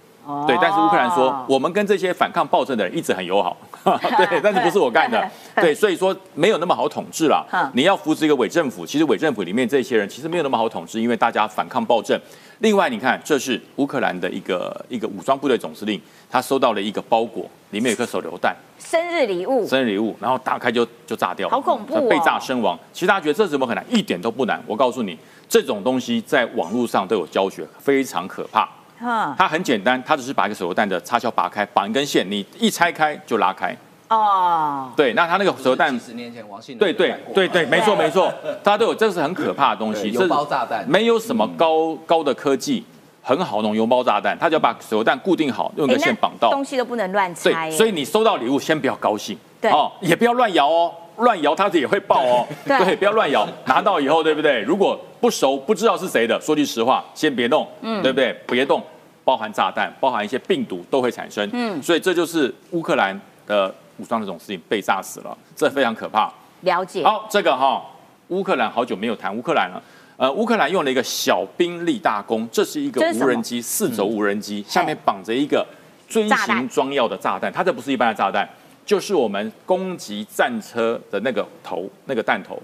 对，但是乌克兰说，我们跟这些反抗暴政的人一直很友好。对，但是不是我干的。对，所以说没有那么好统治了。你要扶持一个伪政府，其实伪政府里面这些人其实没有那么好统治，因为大家反抗暴政。另外，你看，这是乌克兰的一个一个武装部队总司令，他收到了一个包裹，里面有颗手榴弹，生日礼物，生日礼物，然后打开就就炸掉了，好恐怖，被炸身亡。其实大家觉得这怎么很难？一点都不难。我告诉你，这种东西在网络上都有教学，非常可怕。它很简单，它只是把一个手榴弹的插销拔开，绑一根线，你一拆开就拉开。哦，对，那它那个手榴弹，十年前王信对对对对，没错没错，大家都有，这是很可怕的东西，油包炸弹，没有什么高高的科技，很好弄油包炸弹，他就把手榴弹固定好，用根线绑到，东西都不能乱拆。对，所以你收到礼物先不要高兴，对。哦，也不要乱摇哦，乱摇它也会爆哦，对，不要乱摇，拿到以后对不对？如果不熟不知道是谁的，说句实话，先别动，嗯，对不对？别动。包含炸弹，包含一些病毒都会产生，嗯，所以这就是乌克兰的武装这种事情被炸死了，这非常可怕。了解。好，这个哈，乌克兰好久没有谈乌克兰了。呃，乌克兰用了一个小兵立大功，这是一个无人机，四轴无人机，下面绑着一个锥形装药的炸弹，它这不是一般的炸弹，就是我们攻击战车的那个头，那个弹头。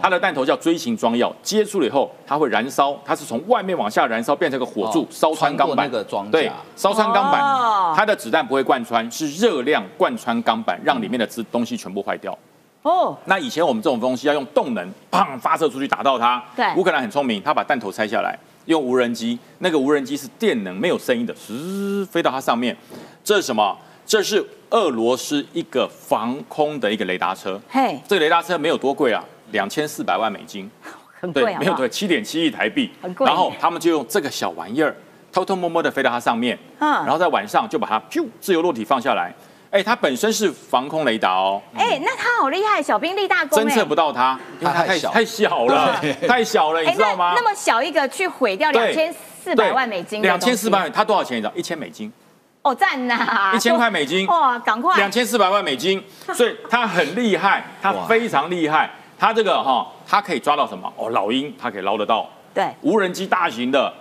它的弹头叫锥形装药，接触了以后，它会燃烧，它是从外面往下燃烧，变成个火柱哦，烧穿钢板穿过那个装对，烧穿钢板哦，它的子弹不会贯穿，是热量贯穿钢板，让里面的资东西全部坏掉。哦，那以前我们这种东西要用动能，砰发射出去打到它。对乌克兰很聪明，他把弹头拆下来，用无人机，那个无人机是电能，没有声音的，嘶飞到它上面。这是什么？这是俄罗斯一个防空的一个雷达车。嘿，这个雷达车没有多贵啊，两千四百万美金。很贵啊，没有对，七点七亿台币很。贵然后他们就用这个小玩意儿，偷偷摸摸的飞到它上面，嗯然后在晚上就把它咻自由落体放下来。哎，它本身是防空雷达哦，哎，那它好厉害，小兵立大功，侦测不到它，因为它它太小太太小了，太小了，你哎，知道吗？那那么小一个去毁掉对两千四百万美金两千四百万，它多少钱？你知道？一千美金，哦，赞呐，一千块美金，哇，赶快，两千四百万美金，所以它很厉害，它非常厉害。它这个哈，它可以抓到什么？哦，老鹰它可以捞得到，对，无人机大型的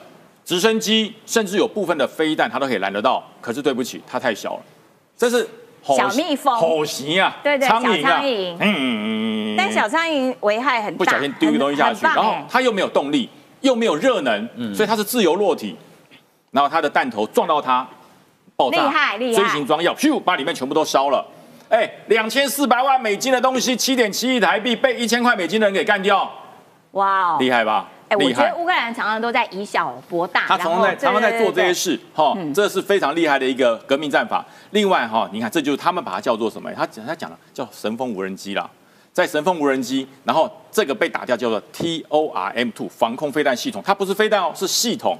直升机，甚至有部分的飞弹，它都可以拦得到。可是对不起，它太小了，这是吼小蜜蜂吼袭啊，对对苍蝇啊，小苍蝇嗯但小苍蝇危害很大，不小心丢一个东西下去，然后它又没有动力，又没有热能，嗯。所以它是自由落体。然后它的弹头撞到它，爆炸，厉害厉害锥形装药，咻，把里面全部都烧了。哎，两千四百万美金的东西，七点七亿台币，被一千块美金的人给干掉，哇哦，厉害吧？哎，我觉得。乌克兰常常都在以小博大，他常常在常常在做这些。事，哈嗯，这是非常厉害的一个革命战法。另外哈，你看这就是他们把它叫做什么？他讲他讲了叫神风无人机啦，在神风无人机，然后这个被打掉叫做 T O R M two 防空飞弹系统，它不是飞弹哦，是系统。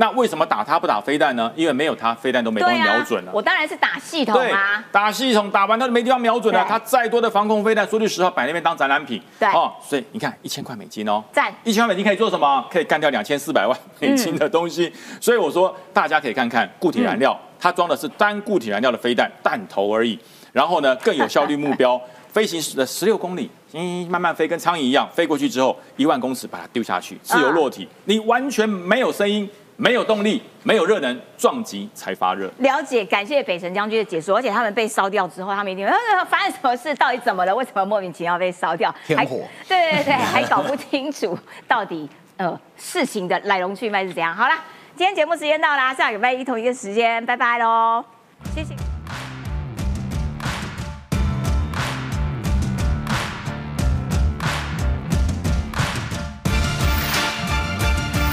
那为什么打它不打飞弹呢？因为没有它，飞弹都没东对啊西瞄准了。我当然是打系统对啊，，打系统打完它就没地方瞄准了。对它再多的防空飞弹，说句实话，摆那边当展览品。对哦，所以你看一千块美金哦，赞一千块美金可以做什么？可以干掉两千四百万美金的东西。所以我说大家可以看看固体燃料，它装的是单固体燃料的飞弹弹头而已。然后呢，更有效率目标，飞行的十六公里，嗯，慢慢飞，跟苍蝇一样飞过去之后，一万公尺把它丢下去，自由落体，你完全没有声音。没有动力，没有热能，撞击才发热。了解，感谢北辰将军的解说。而且他们被烧掉之后，他们一定呃 发生什么事，到底怎么了？为什么莫名其妙被烧掉？还天火对对对，还搞不清楚到底呃事情的来龙去脉是怎样。好啦，今天节目时间到啦，下个礼拜一同一个时间，拜拜喽，谢谢。